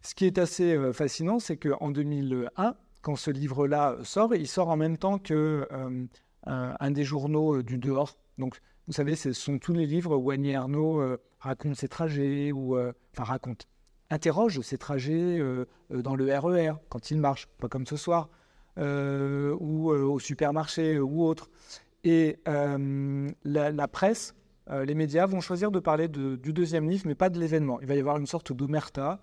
Ce qui est assez fascinant, c'est qu'en 2001, quand ce livre-là sort, il sort en même temps que euh, un, des journaux euh, du dehors. Donc, vous savez, ce sont tous les livres où Annie Ernaux euh, raconte ses trajets, ou enfin raconte, interroge ses trajets dans le RER e quand il marche, pas comme ce soir, ou au supermarché ou autre. Et la, presse, les médias vont choisir de parler du deuxième livre, mais pas de l'événement. Il va y avoir une sorte d'omerta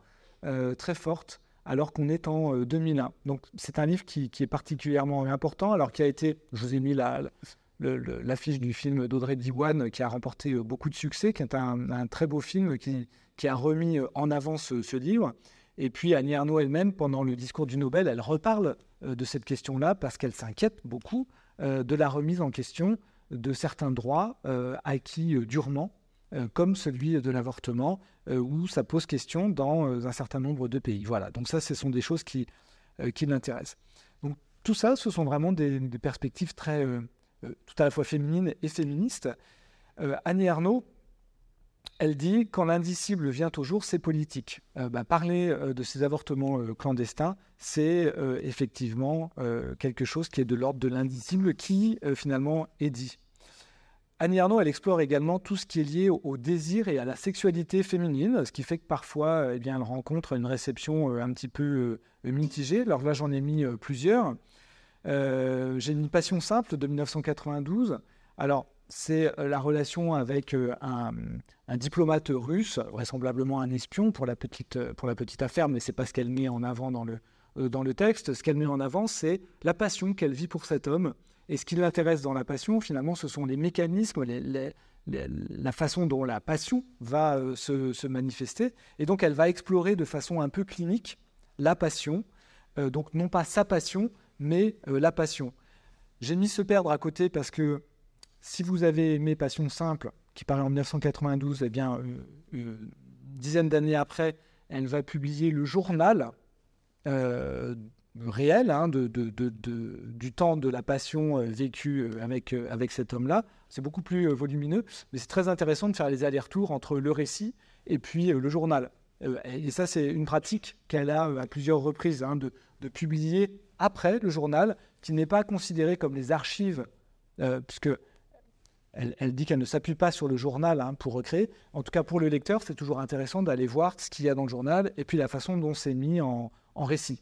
très forte alors qu'on est en 2001. Euh, Donc c'est un livre qui, est particulièrement important, alors qui a été, je vous ai mis l'affiche du film d'Audrey Diwan qui a remporté euh, beaucoup de succès, qui est un, très beau film qui, a remis euh, en avant ce, livre. Et puis Annie Arnaud elle-même, pendant le discours du Nobel, elle reparle de cette question-là parce qu'elle s'inquiète beaucoup de la remise en question de certains droits acquis durement, comme celui de l'avortement, où ça pose question dans un certain nombre de pays. Voilà, donc ça, ce sont des choses qui, l'intéressent. Donc tout ça, ce sont vraiment des, perspectives très, tout à la fois féminines et féministes. Annie Arnaud, elle dit quand l'indicible vient au jour, c'est politique. Euh, bah, parler euh, de ces avortements euh, clandestins, c'est effectivement quelque chose qui est de l'ordre de l'indicible qui finalement est dit. Annie Arnaud, elle explore également tout ce qui est lié au, désir et à la sexualité féminine, ce qui fait que parfois, eh bien, elle rencontre une réception un petit peu mitigée. Alors là, j'en ai mis plusieurs. J'ai une passion simple de 1992. Alors, c'est euh, la relation avec euh, un, diplomate russe, vraisemblablement un espion pour la petite, euh, pour la petite affaire, mais c'est pas ce qu'elle met en avant dans le, dans le texte. Ce qu'elle met en avant, c'est la passion qu'elle vit pour cet homme. Et ce qui l'intéresse dans la passion, finalement, ce sont les mécanismes, la façon dont la passion va se, manifester. Et donc, elle va explorer de façon un peu clinique la passion. donc, non pas sa passion, mais la passion. J'ai mis se perdre à côté parce que si vous avez aimé Passion simple, qui paraît en 1992, eh bien, euh, une dizaine d'années après, elle va publier le journal euh, réel hein, de, du temps de la passion euh, vécue avec, avec cet homme-là. C'est beaucoup plus volumineux, mais c'est très intéressant de faire les allers-retours entre le récit et puis le journal. et ça, c'est une pratique qu'elle a à plusieurs reprises, hein, de, publier après le journal, qui n'est pas considéré comme les archives, puisque elle, dit qu'elle ne s'appuie pas sur le journal hein, pour recréer. En tout cas, pour le lecteur, c'est toujours intéressant d'aller voir ce qu'il y a dans le journal et puis la façon dont c'est mis en, récit.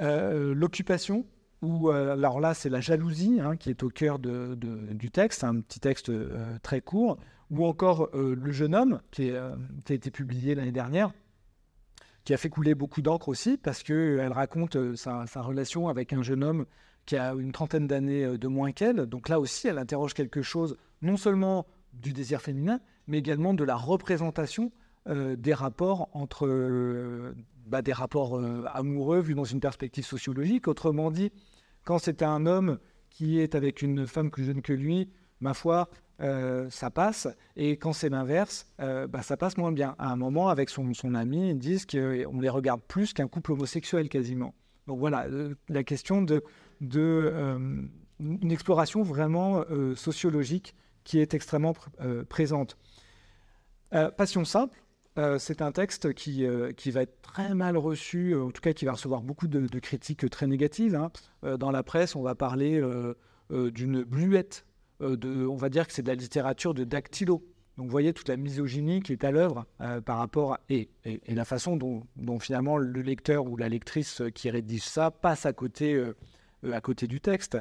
Euh, l'occupation, ou euh, alors là, c'est la jalousie hein, qui est au cœur du texte, un petit texte euh, très court, ou encore Le jeune homme, qui, a été publié l'année dernière, qui a fait couler beaucoup d'encre aussi, parce qu'elle raconte sa, relation avec un jeune homme qui a une trentaine d'années de moins qu'elle. Donc là aussi, elle interroge quelque chose, non seulement du désir féminin, mais également de la représentation des rapports entre bah, des rapports amoureux vus dans une perspective sociologique. Autrement dit, quand c'est un homme qui est avec une femme plus jeune que lui, ma foi, ça passe. Et quand c'est l'inverse, bah, ça passe moins bien. À un moment, avec son, son ami, ils disent qu'on les regarde plus qu'un couple homosexuel quasiment. Donc voilà, la question de de euh, une exploration vraiment euh, sociologique qui est extrêmement euh, présente. Passion simple, c'est un texte qui, qui va être très mal reçu, en tout cas qui va recevoir beaucoup de, critiques très négatives. Hein. dans la presse, on va parler d'une bluette, de, on va dire que c'est de la littérature de dactylo. Donc vous voyez toute la misogynie qui est à l'œuvre par rapport à, et, et, la façon dont, dont, finalement le lecteur ou la lectrice qui rédige ça passe à côté euh, à côté du texte.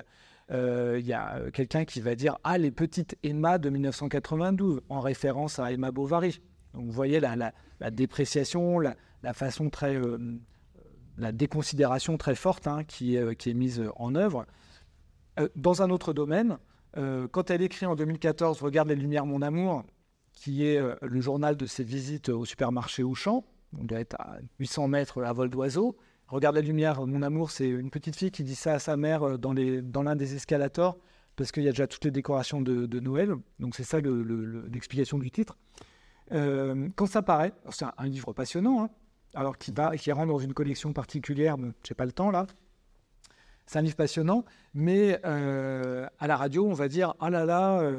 Il euh, y a euh, quelqu'un qui va dire Ah, les petites Emma de 1992, en référence à Emma Bovary. Donc vous voyez la, dépréciation, la, façon très. la déconsidération très forte hein, qui, qui, est mise en œuvre. dans un autre domaine, quand elle écrit en 2014 Regarde les lumières, mon amour, qui est le journal de ses visites au supermarché Auchan, on doit être à 800 mètres à vol d'oiseau, Regarde la lumière, mon amour, c'est une petite fille qui dit ça à sa mère euh, les, dans l'un des escalators, parce qu'il y a déjà toutes les décorations de, Noël. Donc c'est ça l'explication du titre. Euh, quand ça paraît, c'est un, livre passionnant, hein, alors qui, va, qui rentre dans une collection particulière, mais je n'ai pas le temps là. C'est un livre passionnant, mais euh, à la radio, on va dire ah là là,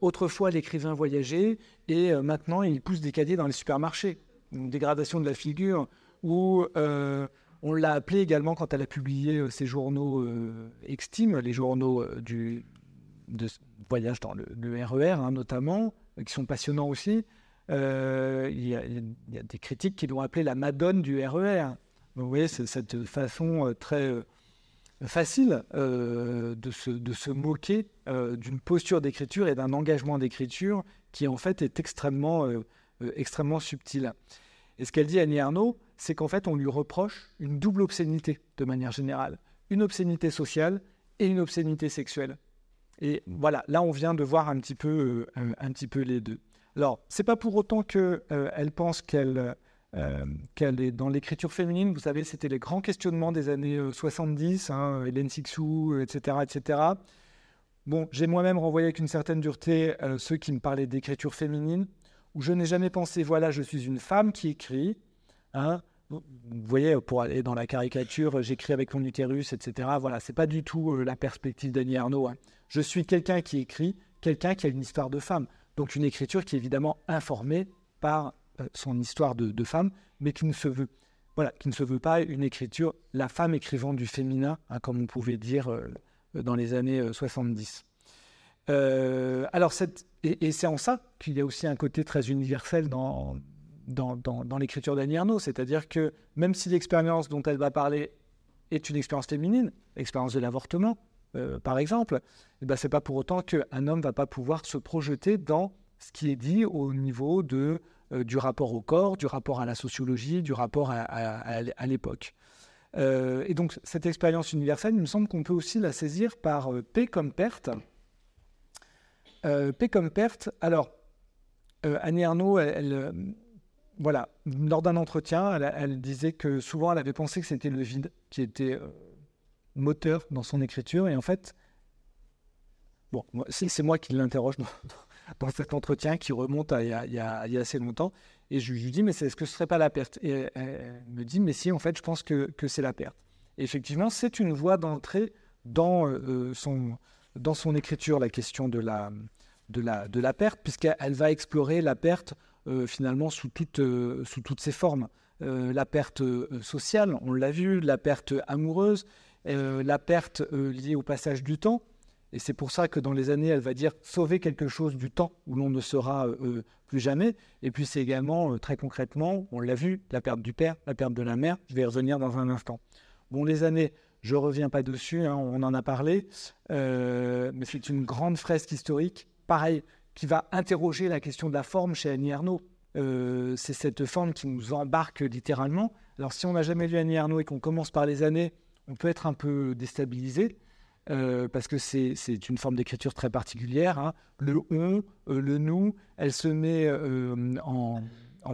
autrefois l'écrivain voyageait et maintenant il pousse des caddies dans les supermarchés. Une dégradation de la figure où euh, on l'a appelée également quand elle a publié euh, ses journaux euh, Extime, les journaux du, de voyage dans le, RER e hein, notamment, qui sont passionnants aussi. Il y, a des critiques qui l'ont appelée la Madone du RER. vous voyez, c'est cette façon très facile de, se, de, se, moquer d'une posture d'écriture et d'un engagement d'écriture qui en fait est extrêmement, extrêmement subtil. Et ce qu'elle dit Annie Arnaud, c'est qu'en fait, on lui reproche une double obscénité de manière générale. Une obscénité sociale et une obscénité sexuelle. Et voilà, là, on vient de voir un petit peu, euh, un petit peu les deux. Alors, c'est pas pour autant qu'elle euh, elle pense qu'elle euh, qu'elle est dans l'écriture féminine. Vous savez, c'était les grands questionnements des années 70, hein, Hélène Sixou, etc., etc. Bon, j'ai moi-même renvoyé avec une certaine dureté ceux qui me parlaient d'écriture féminine, où je n'ai jamais pensé, voilà, je suis une femme qui écrit. Hein, vous voyez, pour aller dans la caricature, j'écris avec mon utérus, etc. Voilà, c'est pas du tout la perspective d'Annie Arnaud. Hein. Je suis quelqu'un qui écrit, quelqu'un qui a une histoire de femme. Donc une écriture qui est évidemment informée par son histoire de, femme, mais qui ne se veut pas une écriture, la femme écrivant du féminin, hein, comme on pouvait dire dans les années 70. alors, cette, et, c'est en ça qu'il y a aussi un côté très universel dans, dans, l'écriture d'Annie Arnaud, c'est-à-dire que même si l'expérience dont elle va parler est une expérience féminine, l'expérience de l'avortement, euh, par exemple, eh ben, ce n'est pas pour autant qu'un homme ne va pas pouvoir se projeter dans ce qui est dit au niveau de, euh, du rapport au corps, du rapport à la sociologie, du rapport à, l'époque. Euh, et donc cette expérience universelle, il me semble qu'on peut aussi la saisir par P comme perte, P comme perte. Alors, Annie Arnaud, elle, voilà, lors d'un entretien, elle, disait que souvent elle avait pensé que c'était le vide qui était moteur dans son écriture. Et en fait, bon, c'est moi qui l'interroge [LAUGHS] dans, cet entretien qui remonte à il y a, assez longtemps. Et je lui dis, mais est-ce que ce serait pas la perte? Et elle me dit, mais si, en fait, je pense que, que c'est la perte. Effectivement, c'est une voie d'entrée dans son dans son écriture la question de la, de la, de la perte, puisqu'elle va explorer la perte euh, finalement sous, toute, euh, sous toutes ses formes. Euh, la perte sociale, on l'a vu, la perte amoureuse, la perte liée au passage du temps. Et c'est pour ça que dans les années, elle va dire sauver quelque chose du temps où l'on ne sera plus jamais. Et puis c'est également, très concrètement, on l'a vu, la perte du père, la perte de la mère. Je vais y revenir dans un instant. Bon, les années, je ne reviens pas dessus, hein, on en a parlé, euh, mais c'est une grande fresque historique, pareil, qui va interroger la question de la forme chez Annie Arnaud. Euh, c'est cette forme qui nous embarque littéralement. Alors si on n'a jamais lu Annie Arnaud et qu'on commence par les années, on peut être un peu déstabilisé. Euh, parce que c'est une forme d'écriture très particulière. Hein. Le on, le nous, elle se met en,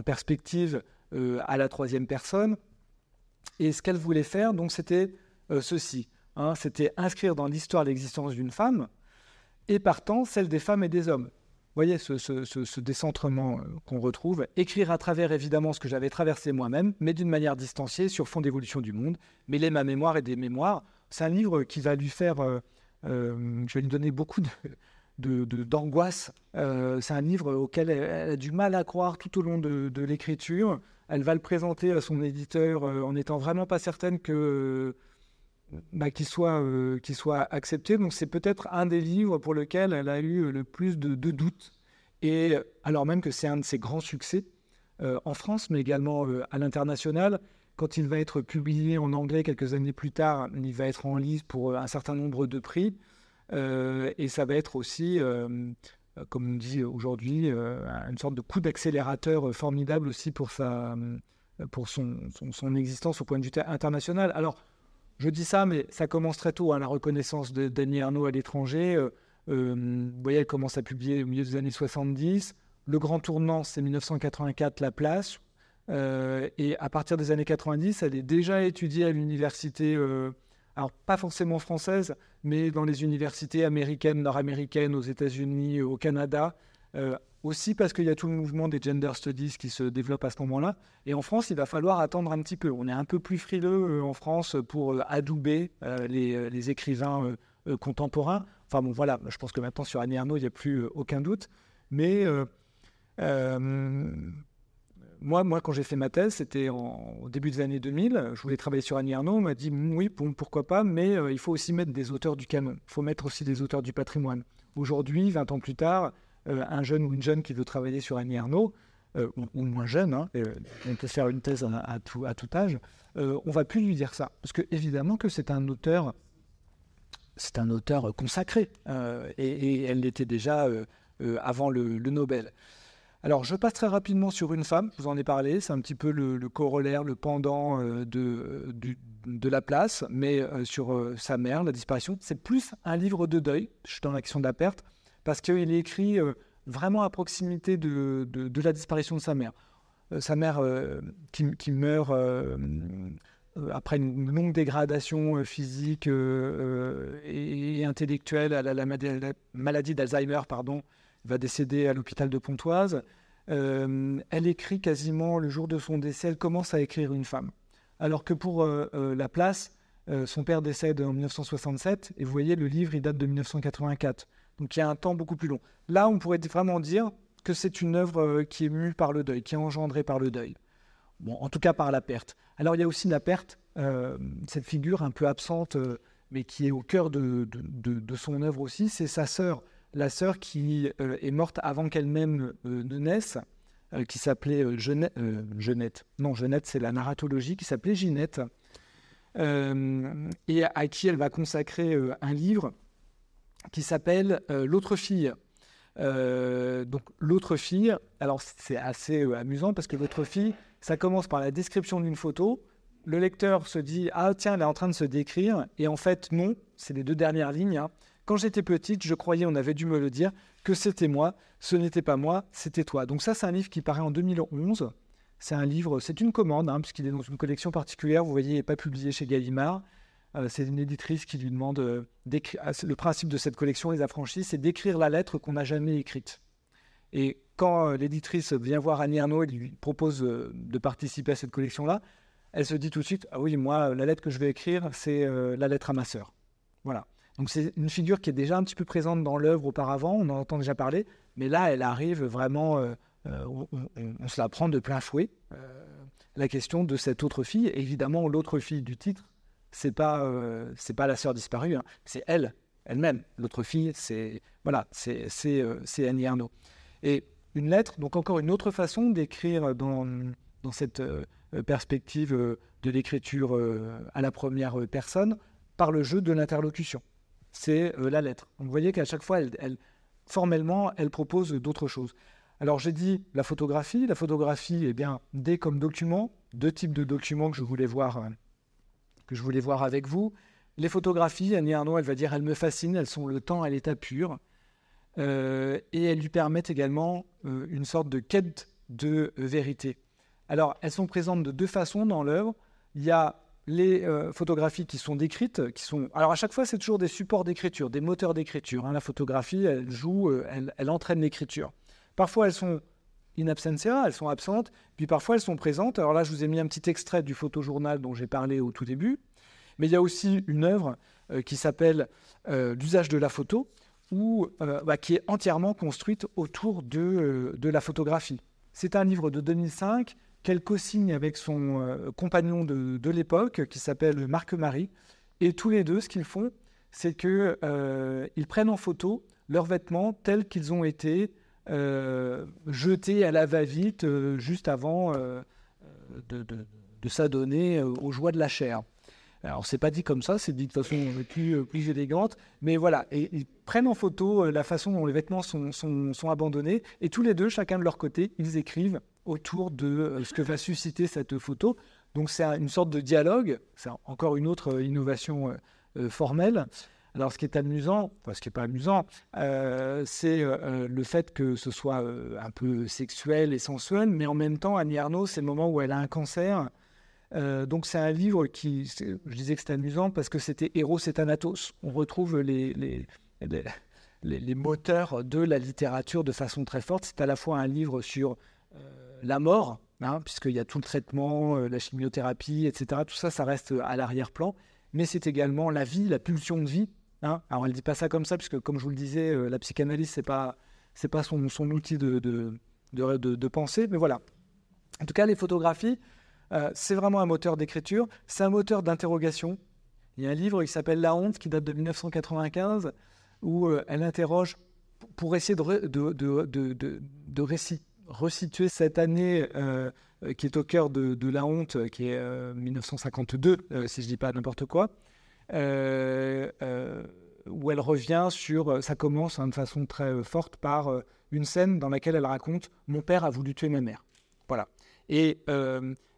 perspective à la troisième personne. Et ce qu'elle voulait faire, donc, c'était euh, ceci. Hein, c'était inscrire dans l'histoire l'existence d'une femme et partant celle des femmes et des hommes. Voyez ce, décentrement euh, qu'on retrouve, écrire à travers évidemment ce que j'avais traversé moi-même, mais d'une manière distanciée sur fond d'évolution du monde, mêler ma mémoire et des mémoires. C'est un livre qui va lui faire, euh, je vais lui donner beaucoup de, d'angoisse. c'est un livre auquel elle, a du mal à croire tout au long de, de l'écriture. Elle va le présenter à son éditeur en n'étant vraiment pas certaine que bah, qui, soit, euh, accepté. Donc c'est peut-être un des livres pour lequel elle a eu le plus de, doutes. Et alors même que c'est un de ses grands succès euh, en France, mais également euh, à l'international, quand il va être publié en anglais quelques années plus tard, il va être en liste pour un certain nombre de prix. et ça va être aussi, comme on dit aujourd'hui, une sorte de coup d'accélérateur formidable aussi pour, sa, pour son, son, son, existence au point de vue international. Alors, je dis ça, mais ça commence très tôt, hein, la reconnaissance de Dany Arnaud à l'étranger. Euh, euh, vous voyez, elle commence à publier au milieu des années 70. Le grand tournant, c'est 1984, La Place. Euh, et à partir des années 90, elle est déjà étudiée à l'université, alors pas forcément française, mais dans les universités américaines, nord-américaines, aux États-Unis, au Canada. Aussi parce qu'il y a tout le mouvement des gender studies qui se développe à ce moment-là. Et en France, il va falloir attendre un petit peu. On est un peu plus frileux euh, en France pour euh, adouber euh, les, écrivains contemporains. Enfin bon, voilà, je pense que maintenant sur Annie Arnaud, il n'y a plus aucun doute. Mais moi, moi, quand j'ai fait ma thèse, c'était au début des années 2000. Je voulais travailler sur Annie Arnaud. On m'a dit oui, pourquoi pas, mais il faut aussi mettre des auteurs du canon. Il faut mettre aussi des auteurs du patrimoine. Aujourd'hui, 20 ans plus tard, euh, un jeune ou une jeune qui veut travailler sur Annie Ernaux, euh, ou, moins jeune, hein, euh, on peut faire une thèse à, tout, âge, on va plus lui dire ça. Parce que évidemment que c'est un auteur, c'est un auteur consacré, et, elle l'était déjà avant le, Nobel. Alors, je passe très rapidement sur une femme, je vous en ai parlé, c'est un petit peu le, corollaire, le pendant de, de la place, mais sur sa mère, la disparition. C'est plus un livre de deuil, je suis dans l'action de la perte, parce qu'il écrit euh, vraiment à proximité de, la disparition de sa mère. Euh, sa mère euh, qui, qui, meurt après une longue dégradation physique et, intellectuelle à la, maladie d'Alzheimer, pardon, va décéder à l'hôpital de Pontoise. elle écrit quasiment le jour de son décès, elle commence à écrire une femme. Alors que pour la place, son père décède en 1967, et vous voyez, le livre, il date de 1984. Donc il y a un temps beaucoup plus long. Là, on pourrait vraiment dire que c'est une œuvre qui est mue par le deuil, qui est engendrée par le deuil. En tout cas par la perte. Alors il y a aussi la perte, euh, cette figure un peu absente, euh, mais qui est au cœur de, son œuvre aussi, c'est sa sœur, la sœur qui euh, est morte avant qu'elle-même ne naisse, qui s'appelait Jeannette. Non, Jeannette, c'est la narratologie, qui s'appelait Ginette, et à qui elle va consacrer un livre qui s'appelle L'autre fille. donc l'autre fille, alors c'est assez amusant parce que l'autre fille, ça commence par la description d'une photo. Le lecteur se dit Ah, tiens, elle est en train de se décrire. Et en fait, non, c'est les deux dernières lignes. Hein. Quand j'étais petite, je croyais, on avait dû me le dire, que c'était moi. Ce n'était pas moi, c'était toi. Donc, ça, c'est un livre qui paraît en 2011. C'est un livre, c'est une commande, hein, puisqu'il est dans une collection particulière. Vous voyez, il n'est pas publié chez Gallimard. Euh, c'est une éditrice qui lui demande euh. Ah, le principe de cette collection, les affranchis, c'est d'écrire la lettre qu'on n'a jamais écrite. Et quand euh, l'éditrice vient voir Annie Arnaud et lui propose de participer à cette collection-là, elle se dit tout de suite Ah oui, moi, la lettre que je vais écrire, c'est la lettre à ma sœur. Voilà. Donc c'est une figure qui est déjà un petit peu présente dans l'œuvre auparavant, on en entend déjà parler, mais là, elle arrive vraiment, on, se la prend de plein fouet. la question de cette autre fille, évidemment, l'autre fille du titre, c'est pas, c'est pas la sœur disparue, hein. c'est elle, elle-même. L'autre fille, c'est voilà, c'est Annie Arnaud. Et une lettre, donc encore une autre façon d'écrire dans, dans cette euh, perspective euh, de l'écriture euh, à la première personne par le jeu de l'interlocution. C'est la lettre. vous voyez qu'à chaque fois, elle, formellement, elle propose d'autres choses. Alors j'ai dit la photographie. La photographie, eh bien, D comme document, deux types de documents que je voulais voir, que je voulais voir avec vous. Les photographies, Annie Arnaud, elle va dire, elles me fascinent, elles sont le temps à l'état pur. Euh, et elles lui permettent également euh, une sorte de quête de vérité. Alors, elles sont présentes de deux façons dans l'œuvre. Il y a les euh, photographies qui sont décrites, qui sont. Alors à chaque fois, c'est toujours des supports d'écriture, des moteurs d'écriture. Hein. La photographie, elle joue, elle, elle, entraîne l'écriture. Parfois, elles sont in absentia, elles sont absentes, puis parfois elles sont présentes. Alors là, je vous ai mis un petit extrait du photojournal dont j'ai parlé au tout début. Mais il y a aussi une œuvre qui s'appelle L'usage de la photo, ou euh, bah, qui est entièrement construite autour de, euh, la photographie. C'est un livre de 2005 qu'elle co-signe avec son euh, compagnon de, de l'époque qui s'appelle Marc Marie. Et tous les deux, ce qu'ils font, c'est qu'ils prennent en photo leurs vêtements tels qu'ils ont été jetés à la va-vite juste avant de, de, s'adonner aux joies de la chair. Alors, c'est pas dit comme ça, c'est dit de façon plus, euh, plus élégante, mais voilà. Et ils prennent en photo euh, la façon dont les vêtements sont, abandonnés, et tous les deux, chacun de leur côté, ils écrivent autour de euh, ce que va susciter cette photo. Donc, c'est une sorte de dialogue, c'est encore une autre innovation formelle. Alors, ce qui est amusant, enfin, ce qui n'est pas amusant, c'est le fait que ce soit un peu sexuel et sensuel, mais en même temps, Annie Arnaud, c'est le moment où elle a un cancer euh, donc c'est un livre qui, je disais que c'était amusant parce que c'était Héros et Thanatos. On retrouve les, les, les, moteurs de la littérature de façon très forte. C'est à la fois un livre sur euh, la mort, hein, puisqu'il y a tout le traitement, euh, la chimiothérapie, etc. Tout ça, ça reste à l'arrière-plan. Mais c'est également la vie, la pulsion de vie. Hein? Alors elle ne dit pas ça comme ça, puisque comme je vous le disais, la psychanalyse, ce n'est pas, pas son, son outil de, de, de, de pensée. Mais voilà. En tout cas, les photographies, euh, c'est vraiment un moteur d'écriture, c'est un moteur d'interrogation. Il y a un livre qui s'appelle La honte, qui date de 1995, où euh, elle interroge pour essayer de, de, resituer cette année euh, qui est au cœur de, la honte, qui est 1952, si je ne dis pas n'importe quoi, où elle revient sur, ça commence hein, de façon très forte par une scène dans laquelle elle raconte « Mon père a voulu tuer ma mère ». Voilà. Et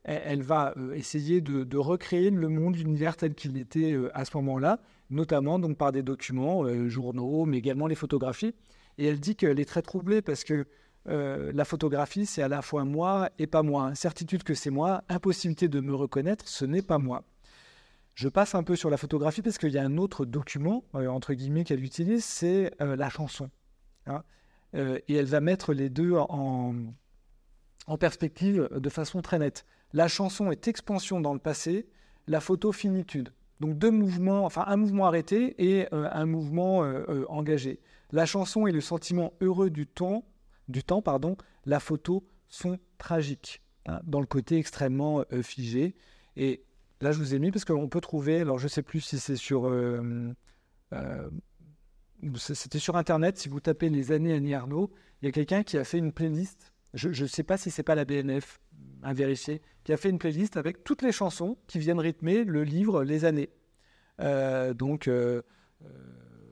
elle va euh, essayer de, recréer le monde, l'univers tel qu'il était euh, à ce moment-là, notamment donc par des documents, euh, journaux, mais également les photographies. Et elle dit qu'elle est très troublée parce que la photographie, c'est à la fois moi et pas moi. Certitude que c'est moi, impossibilité de me reconnaître, ce n'est pas moi. Je passe un peu sur la photographie parce qu'il y a un autre document, entre guillemets, qu'elle utilise, c'est la chanson. Hein. et elle va mettre les deux en, perspective de façon très nette. La chanson est expansion dans le passé, la photo finitude. Donc deux mouvements, enfin un mouvement arrêté et euh, un mouvement euh, euh, engagé. La chanson est le sentiment heureux du temps, du temps pardon. La photo sont tragiques hein, dans le côté extrêmement figé. Et là, je vous ai mis parce qu'on peut trouver. Alors, je ne sais plus si c'est sur. C'était sur Internet. Si vous tapez les années Annie Arnaud, il y a quelqu'un qui a fait une playlist. Je ne sais pas si c'est pas la BNF, à vérifier, qui a fait une playlist avec toutes les chansons qui viennent rythmer le livre Les années. Euh, donc, euh, euh,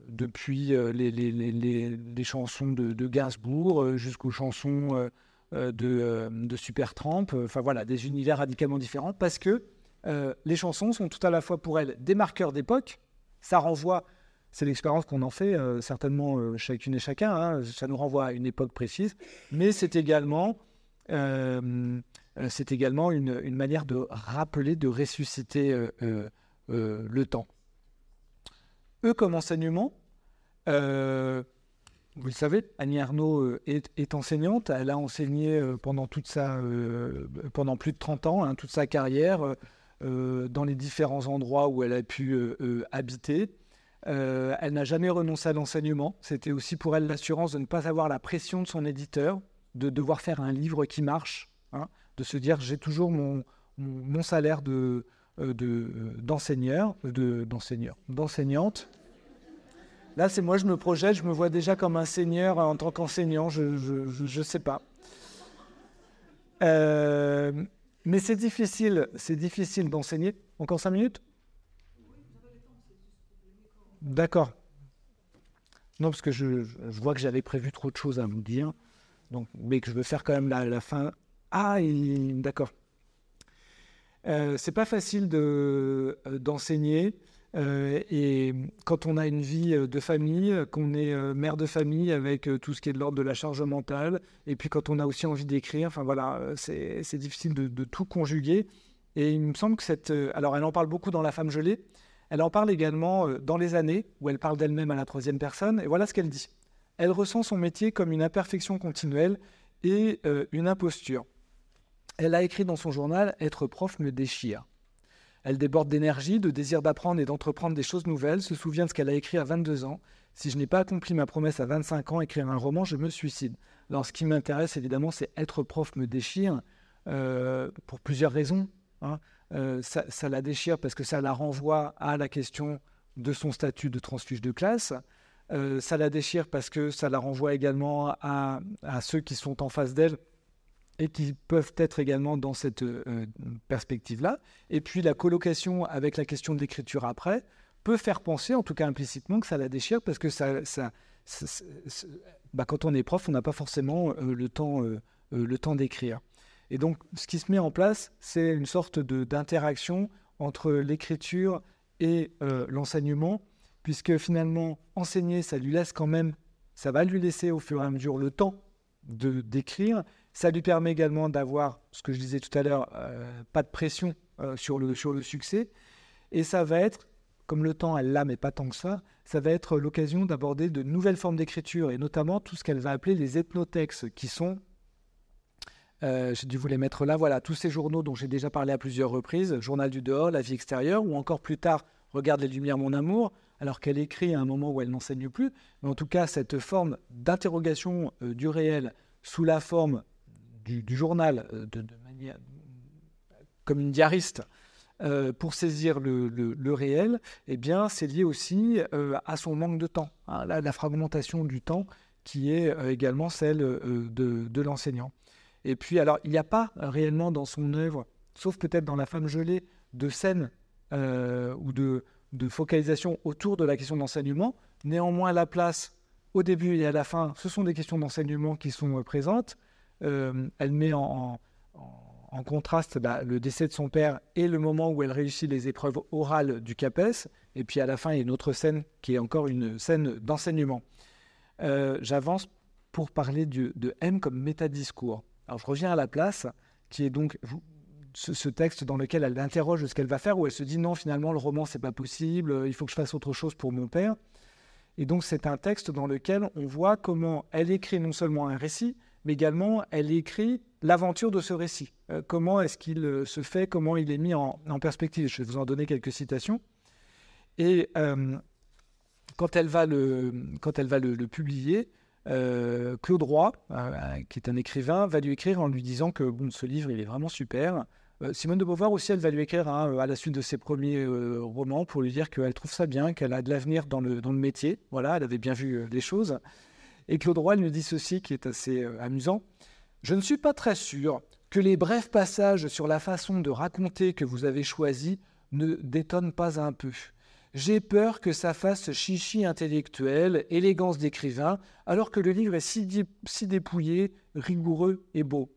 depuis les, les, les, les, chansons de, de Gainsbourg jusqu'aux chansons de, de Supertramp, enfin voilà, des univers radicalement différents, parce que les chansons sont tout à la fois pour elle des marqueurs d'époque, ça renvoie c'est l'expérience qu'on en fait, certainement chacune et chacun. Hein, ça nous renvoie à une époque précise, mais c'est également euh, euh, c'est également une, manière de rappeler, de ressusciter euh, le temps. Eux, comme enseignement, vous le savez, Annie Arnaud est, enseignante. Elle a enseigné pendant, toute sa, pendant plus de 30 ans, hein, toute sa carrière, dans les différents endroits où elle a pu habiter. elle n'a jamais renoncé à l'enseignement. C'était aussi pour elle l'assurance de ne pas avoir la pression de son éditeur, de devoir faire un livre qui marche, hein, de se dire j'ai toujours mon, mon, salaire de, euh, de, euh, d'enseigneur, de, d'enseigneur, d'enseignante. Là, c'est moi, je me projette, je me vois déjà comme un seigneur en tant qu'enseignant, je ne sais pas. Euh, mais c'est difficile, c'est difficile d'enseigner. Encore cinq minutes? D'accord. Non, parce que je, vois que j'avais prévu trop de choses à vous dire donc, mais que je veux faire quand même la, la fin. Ah, d'accord. Euh, c'est pas facile de, euh. Euh, et quand on a une vie euh, de famille, qu'on est mère de famille avec tout ce qui est de l'ordre de la charge mentale, et puis quand on a aussi envie d'écrire, enfin voilà, c'est, difficile de, de, tout conjuguer. Et il me semble que cette. alors, elle en parle beaucoup dans La femme gelée. Elle en parle également dans Les années, où elle parle d'elle-même à la troisième personne. Et voilà ce qu'elle dit elle ressent son métier comme une imperfection continuelle et euh, une imposture. Elle a écrit dans son journal Être prof me déchire. Elle déborde d'énergie, de désir d'apprendre et d'entreprendre des choses nouvelles, se souvient de ce qu'elle a écrit à 22 ans. Si je n'ai pas accompli ma promesse à 25 ans, écrire un roman, je me suicide. Alors ce qui m'intéresse évidemment, c'est être prof me déchire, euh, pour plusieurs raisons. Hein. Euh, ça, la déchire parce que ça la renvoie à la question de son statut de transfuge de classe. Euh, ça la déchire parce que ça la renvoie également à, ceux qui sont en face d'elle et qui peuvent être également dans cette euh, perspective-là. Et puis la colocation avec la question de l'écriture après peut faire penser, en tout cas implicitement, que ça la déchire parce que bah, quand on est prof, on n'a pas forcément euh, le temps, le temps d'écrire. Et donc, ce qui se met en place, c'est une sorte d'interaction entre l'écriture et l'enseignement puisque finalement, enseigner, ça lui laisse quand même, ça va lui laisser au fur et à mesure le temps de d'écrire. Ça lui permet également d'avoir, ce que je disais tout à l'heure, euh, pas de pression euh, sur, le, sur le succès. Et ça va être, comme le temps, elle l'a, mais pas tant que ça, ça va être l'occasion d'aborder de nouvelles formes d'écriture, et notamment tout ce qu'elle va appeler les ethnotextes, qui sont euh, j'ai dû vous les mettre là. Voilà, tous ces journaux dont j'ai déjà parlé à plusieurs reprises, Journal du dehors, La vie extérieure, ou encore plus tard, Regarde les lumières, mon amour, alors qu'elle écrit à un moment où elle n'enseigne plus. Mais en tout cas, cette forme d'interrogation du réel sous la forme du, journal, euh, comme une diariste, euh, pour saisir le, réel, eh bien, c'est lié aussi à son manque de temps, hein, la, fragmentation du temps qui est également celle de, l'enseignant. Et puis, alors, il n'y a pas réellement dans son œuvre, sauf peut-être dans La femme gelée, de scènes ou de, de focalisation autour de la question d'enseignement. Néanmoins, la place au début et à la fin, ce sont des questions d'enseignement qui sont euh, présentes. Euh, elle met en, contraste bah, le décès de son père et le moment où elle réussit les épreuves orales du CAPES. Et puis à la fin, il y a une autre scène qui est encore une scène d'enseignement. Euh, j'avance pour parler de M comme métadiscours. Alors je reviens à la place, qui est donc ce, texte dans lequel elle interroge ce qu'elle va faire, où elle se dit non, finalement, le roman, c'est pas possible, il faut que je fasse autre chose pour mon père. Et donc, c'est un texte dans lequel on voit comment elle écrit non seulement un récit, mais également elle écrit l'aventure de ce récit. Euh, comment est-ce qu'il euh, se fait, comment il est mis en, perspective. Je vais vous en donner quelques citations. Et euh, quand elle va le, quand elle va le, publier, Claude Roy, qui est un écrivain, va lui écrire en lui disant que bon, ce livre, il est vraiment super. Simone de Beauvoir aussi, elle va lui écrire hein, à la suite de ses premiers romans pour lui dire qu'elle trouve ça bien, qu'elle a de l'avenir dans le, dans le métier. Voilà, elle avait bien vu les choses. Et Claude Roy nous dit ceci qui est assez euh, amusant. Je ne suis pas très sûr que les brefs passages sur la façon de raconter que vous avez choisi ne détonnent pas un peu. J'ai peur que ça fasse chichi intellectuel, élégance d'écrivain, alors que le livre est si, dépouillé, rigoureux et beau.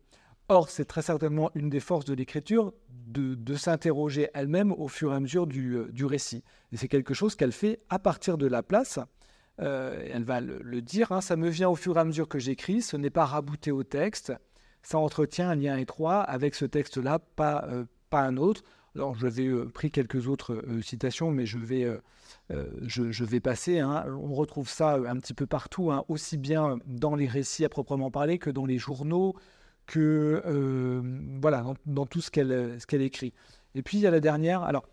Or, c'est très certainement une des forces de l'écriture de, s'interroger elle-même au fur et à mesure du, euh, du récit. Et c'est quelque chose qu'elle fait à partir de la place, euh, elle va le, dire, hein, ça me vient au fur et à mesure que j'écris, ce n'est pas rabouté au texte, ça entretient un lien étroit avec ce texte-là, pas, euh, pas un autre. Alors, je vais euh, pris quelques autres citations, mais je vais, je, vais passer. Hein. On retrouve ça un petit peu partout, hein, aussi bien dans les récits à proprement parler que dans les journaux, que voilà, dans, dans tout ce qu'elle écrit. Et puis, il y a la dernière. Alors,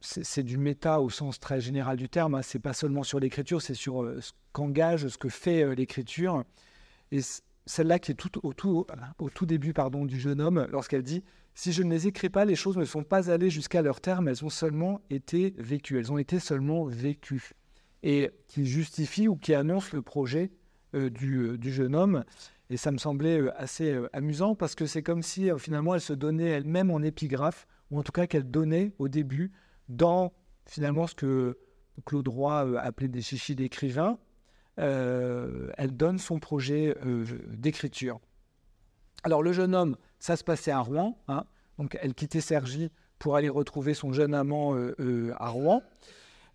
c'est du méta au sens très général du terme. Hein. C'est pas seulement sur l'écriture, c'est sur euh, ce qu'engage, ce que fait euh, l'écriture. Et celle-là qui est tout, au, tout, au tout début pardon, du jeune homme, lorsqu'elle dit Si je ne les écris pas, les choses ne sont pas allées jusqu'à leur terme, elles ont seulement été vécues, elles ont été seulement vécues. Et qui justifie ou qui annonce le projet euh, du, du, jeune homme. Et ça me semblait assez amusant parce que c'est comme si finalement elle se donnait elle-même en épigraphe, ou en tout cas qu'elle donnait au début dans finalement ce que Claude Roy euh, appelait des chichis d'écrivain. Euh, elle donne son projet euh, d'écriture. Alors le jeune homme, ça se passait à Rouen, hein. donc elle quittait Sergi pour aller retrouver son jeune amant à Rouen.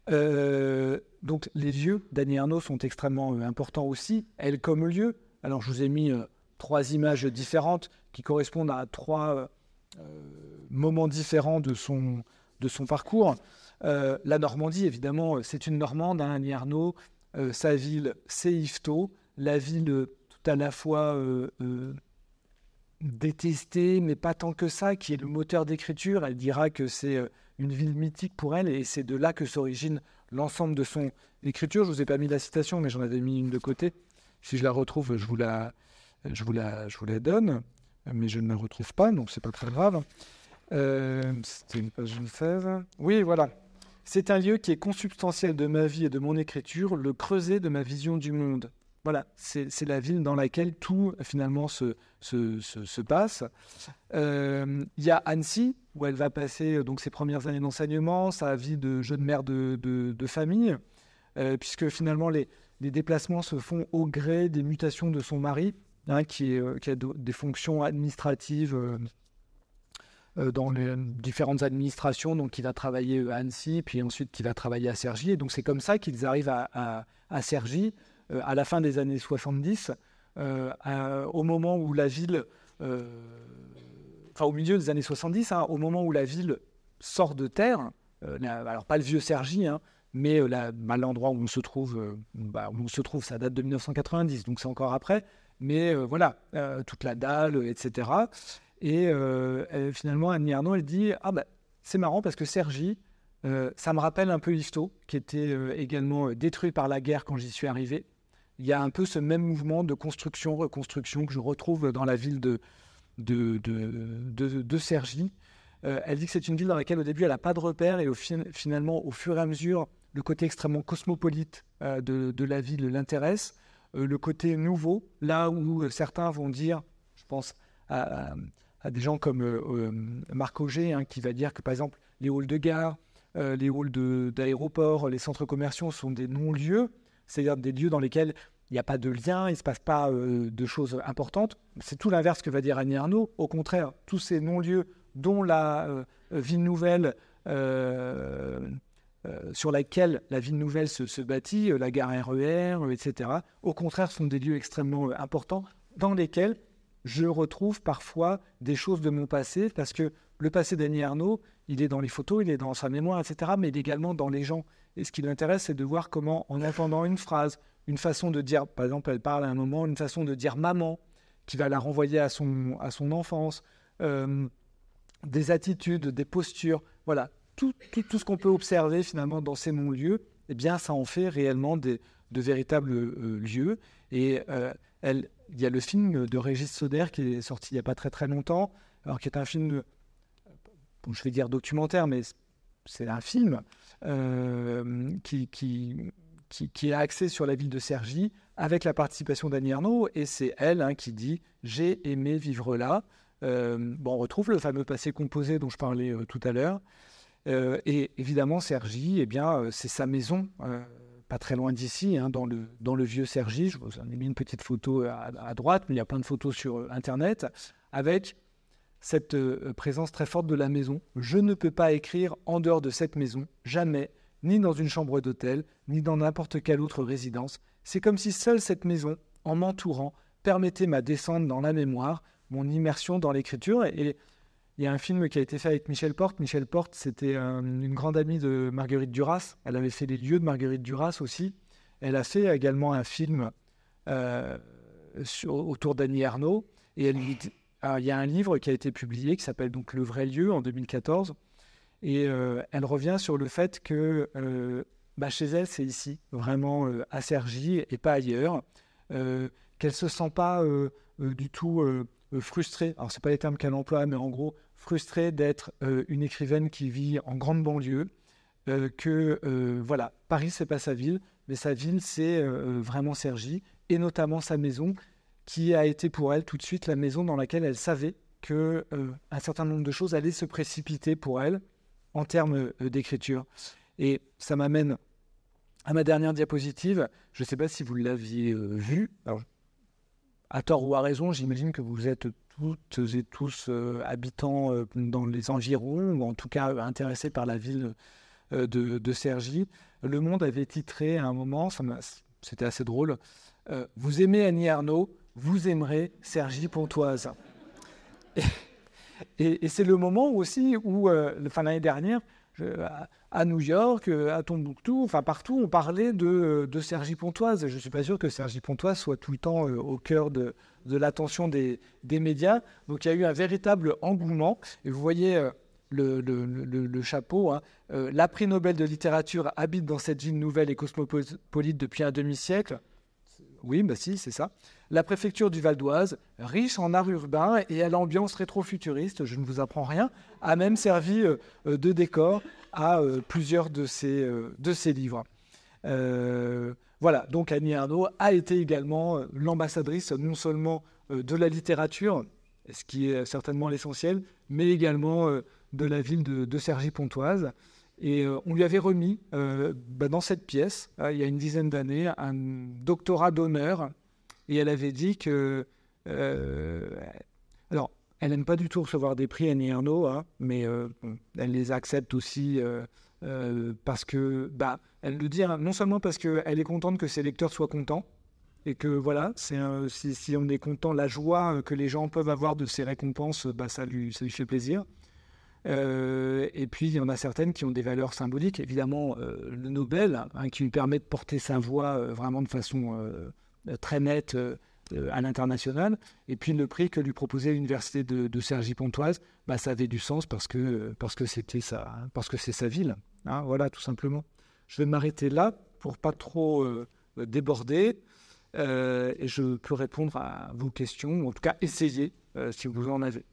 donc les lieux d'Annie Arnaud sont extrêmement importants aussi, elle comme lieu. Alors je vous ai mis trois images différentes qui correspondent à trois moments différents de son, de son parcours. Euh, la Normandie, évidemment, euh, c'est une Normande, hein, Annie. Euh, sa ville, c'est Yvetot. La ville tout à la fois détestée, mais pas tant que ça, qui est le moteur d'écriture. Elle dira que c'est une ville mythique pour elle, et c'est de là que s'origine l'ensemble de son écriture. Je vous ai pas mis la citation, mais j'en avais mis une de côté. Si je la retrouve, je vous la, je vous la, je vous la donne, mais je ne la retrouve pas, donc c'est pas très grave. Euh, c'était une page 16. Oui, voilà. C'est un lieu qui est consubstantiel de ma vie et de mon écriture, le creuset de ma vision du monde. Voilà, c'est la ville dans laquelle tout finalement se, se, se, passe. Euh, il y a Annecy, où elle va passer donc ses premières années d'enseignement, sa vie de jeune mère de, de, famille, euh, puisque finalement les, les, déplacements se font au gré des mutations de son mari, hein, qui, a des fonctions administratives euh, dans les différentes administrations. Donc, il a travaillé à Annecy, puis ensuite il a travaillé à Cergy. Et donc, c'est comme ça qu'ils arrivent à, à, à euh, la fin des années 70, euh, au moment où la ville, enfin au milieu des années 70, hein, au moment où la ville sort de terre. alors, pas le vieux Cergy, hein, mais l'endroit où on se trouve, bah, où on se trouve, ça date de 1990, donc c'est encore après. Mais voilà, toute la dalle, etc. Et euh, finalement, Annie Arnaud, elle dit Ah, bah, c'est marrant parce que Sergi, euh, ça me rappelle un peu Yvetot, qui était euh, également détruit par la guerre quand j'y suis arrivé. Il y a un peu ce même mouvement de construction, reconstruction que je retrouve dans la ville de, de, de, de, Sergi. elle dit que c'est une ville dans laquelle au début elle n'a pas de repères et finalement au fur et à mesure le côté extrêmement cosmopolite de, la ville l'intéresse. le côté nouveau, là où certains vont dire, je pense à des gens comme euh, euh, Marc Auger, hein, qui va dire que par exemple les halls de gare, euh, les halls d'aéroport, les centres commerciaux sont des non-lieux, c'est-à-dire des lieux dans lesquels il n'y a pas de lien, il ne se passe pas de choses importantes. C'est tout l'inverse que va dire Annie Arnaud. Au contraire, tous ces non-lieux dont la ville nouvelle sur laquelle la ville nouvelle se, bâtit, la gare RER, etc., au contraire, sont des lieux extrêmement importants dans lesquels je retrouve parfois des choses de mon passé, parce que le passé d'Annie Arnaud, il est dans les photos, il est dans sa mémoire, etc., mais il est également dans les gens. Et ce qui l'intéresse, c'est de voir comment, en entendant une phrase, une façon de dire, par exemple, elle parle à un moment, une façon de dire maman, qui va la renvoyer à son, à son enfance, euh, des attitudes, des postures, voilà, tout, tout, ce qu'on peut observer finalement dans ces non-lieux, eh bien, ça en fait réellement des, de véritables euh, lieux. Et euh, elle, il y a le film de Régis Soder qui est sorti il n'y a pas très très longtemps, alors qui est un film, bon, je vais dire documentaire, mais c'est un film qui, qui, qui, est axé sur la ville de Cergy, avec la participation d'Annie Arnaud, et c'est elle hein, qui dit J'ai aimé vivre là. Euh, bon, on retrouve le fameux passé composé dont je parlais euh, tout à l'heure. Euh, et évidemment, Cergy, eh c'est sa maison, pas très loin d'ici, hein, dans, le, dans le vieux Cergy. Je vous en ai mis une petite photo à, à droite, mais il y a plein de photos sur Internet, avec cette présence très forte de la maison. Je ne peux pas écrire en dehors de cette maison, jamais ni dans une chambre d'hôtel, ni dans n'importe quelle autre résidence. C'est comme si seule cette maison, en m'entourant, permettait ma descente dans la mémoire, mon immersion dans l'écriture. Il y a un film qui a été fait avec Michel Porte. Michel Porte, c'était une grande amie de Marguerite Duras. Elle avait fait les lieux de Marguerite Duras aussi. Elle a fait également un film euh, autour d'Annie Arnaud. Et elle, il y a un livre qui a été publié qui s'appelle donc Le vrai lieu en 2014 et euh, elle revient sur le fait que euh, bah, chez elle, c'est ici, vraiment à Sergi et pas ailleurs, qu'elle ne se sent pas du tout frustrée. Alors, ce pas les termes qu'elle emploie, mais en gros, frustrée d'être une écrivaine qui vit en grande banlieue. que voilà, Paris, c'est pas sa ville, mais sa ville, c'est vraiment Sergi, et notamment sa maison, qui a été pour elle tout de suite la maison dans laquelle elle savait que un certain nombre de choses allaient se précipiter pour elle en termes euh, d'écriture. Et ça m'amène à ma dernière diapositive. Je ne sais pas si vous l'aviez euh, vue. À tort ou à raison, j'imagine que vous êtes toutes et tous euh, habitants dans les environs, ou en tout cas intéressés par la ville de, de. Le Monde avait titré à un moment, c'était assez drôle, Vous aimez Annie Arnaud, vous aimerez Cergy Pontoise. Et, c'est le moment aussi où, euh, l'année dernière, à, New York, euh, à Tombouctou, enfin partout, on parlait de, de Sergi Pontoise. Je ne suis pas sûr que Sergi Pontoise soit tout le temps euh, au cœur de, de l'attention des, des, médias. Donc il y a eu un véritable engouement. Et vous voyez le, le, le, chapeau. Hein. la prix Nobel de littérature habite dans cette ville nouvelle et cosmopolite depuis un demi-siècle. Oui, bah si, c'est ça la préfecture du Val d'Oise, riche en art urbain et à l'ambiance rétro-futuriste, je ne vous apprends rien, a même servi euh, euh, de décor à euh, plusieurs de ses, livres. voilà, donc Annie Arnaud a été également l'ambassadrice non seulement de la littérature, ce qui est certainement l'essentiel, mais également de la ville de, de Cergy-Pontoise. Et on lui avait remis bah, dans cette pièce, il y a une dizaine d'années, un doctorat d'honneur et elle avait dit que. Euh, alors, elle n'aime pas du tout recevoir des prix Annie Ernaux, hein, mais euh, elle les accepte aussi euh, parce que. Bah, elle le dit hein, non seulement parce qu'elle est contente que ses lecteurs soient contents, et que voilà, c'est si, on est content, la joie que les gens peuvent avoir de ces récompenses, bah, ça, lui, fait plaisir. et puis, il y en a certaines qui ont des valeurs symboliques. Évidemment, le Nobel, hein, qui lui permet de porter sa voix vraiment de façon très nette euh, euh, à l'international. Et puis le prix que lui proposait l'université de, de Cergy-Pontoise, bah, ça avait du sens parce que parce que c'était ça, hein, parce que c'est sa ville. Hein, voilà, tout simplement. Je vais m'arrêter là pour pas trop déborder. et je peux répondre à vos questions, ou en tout cas essayer si vous en avez.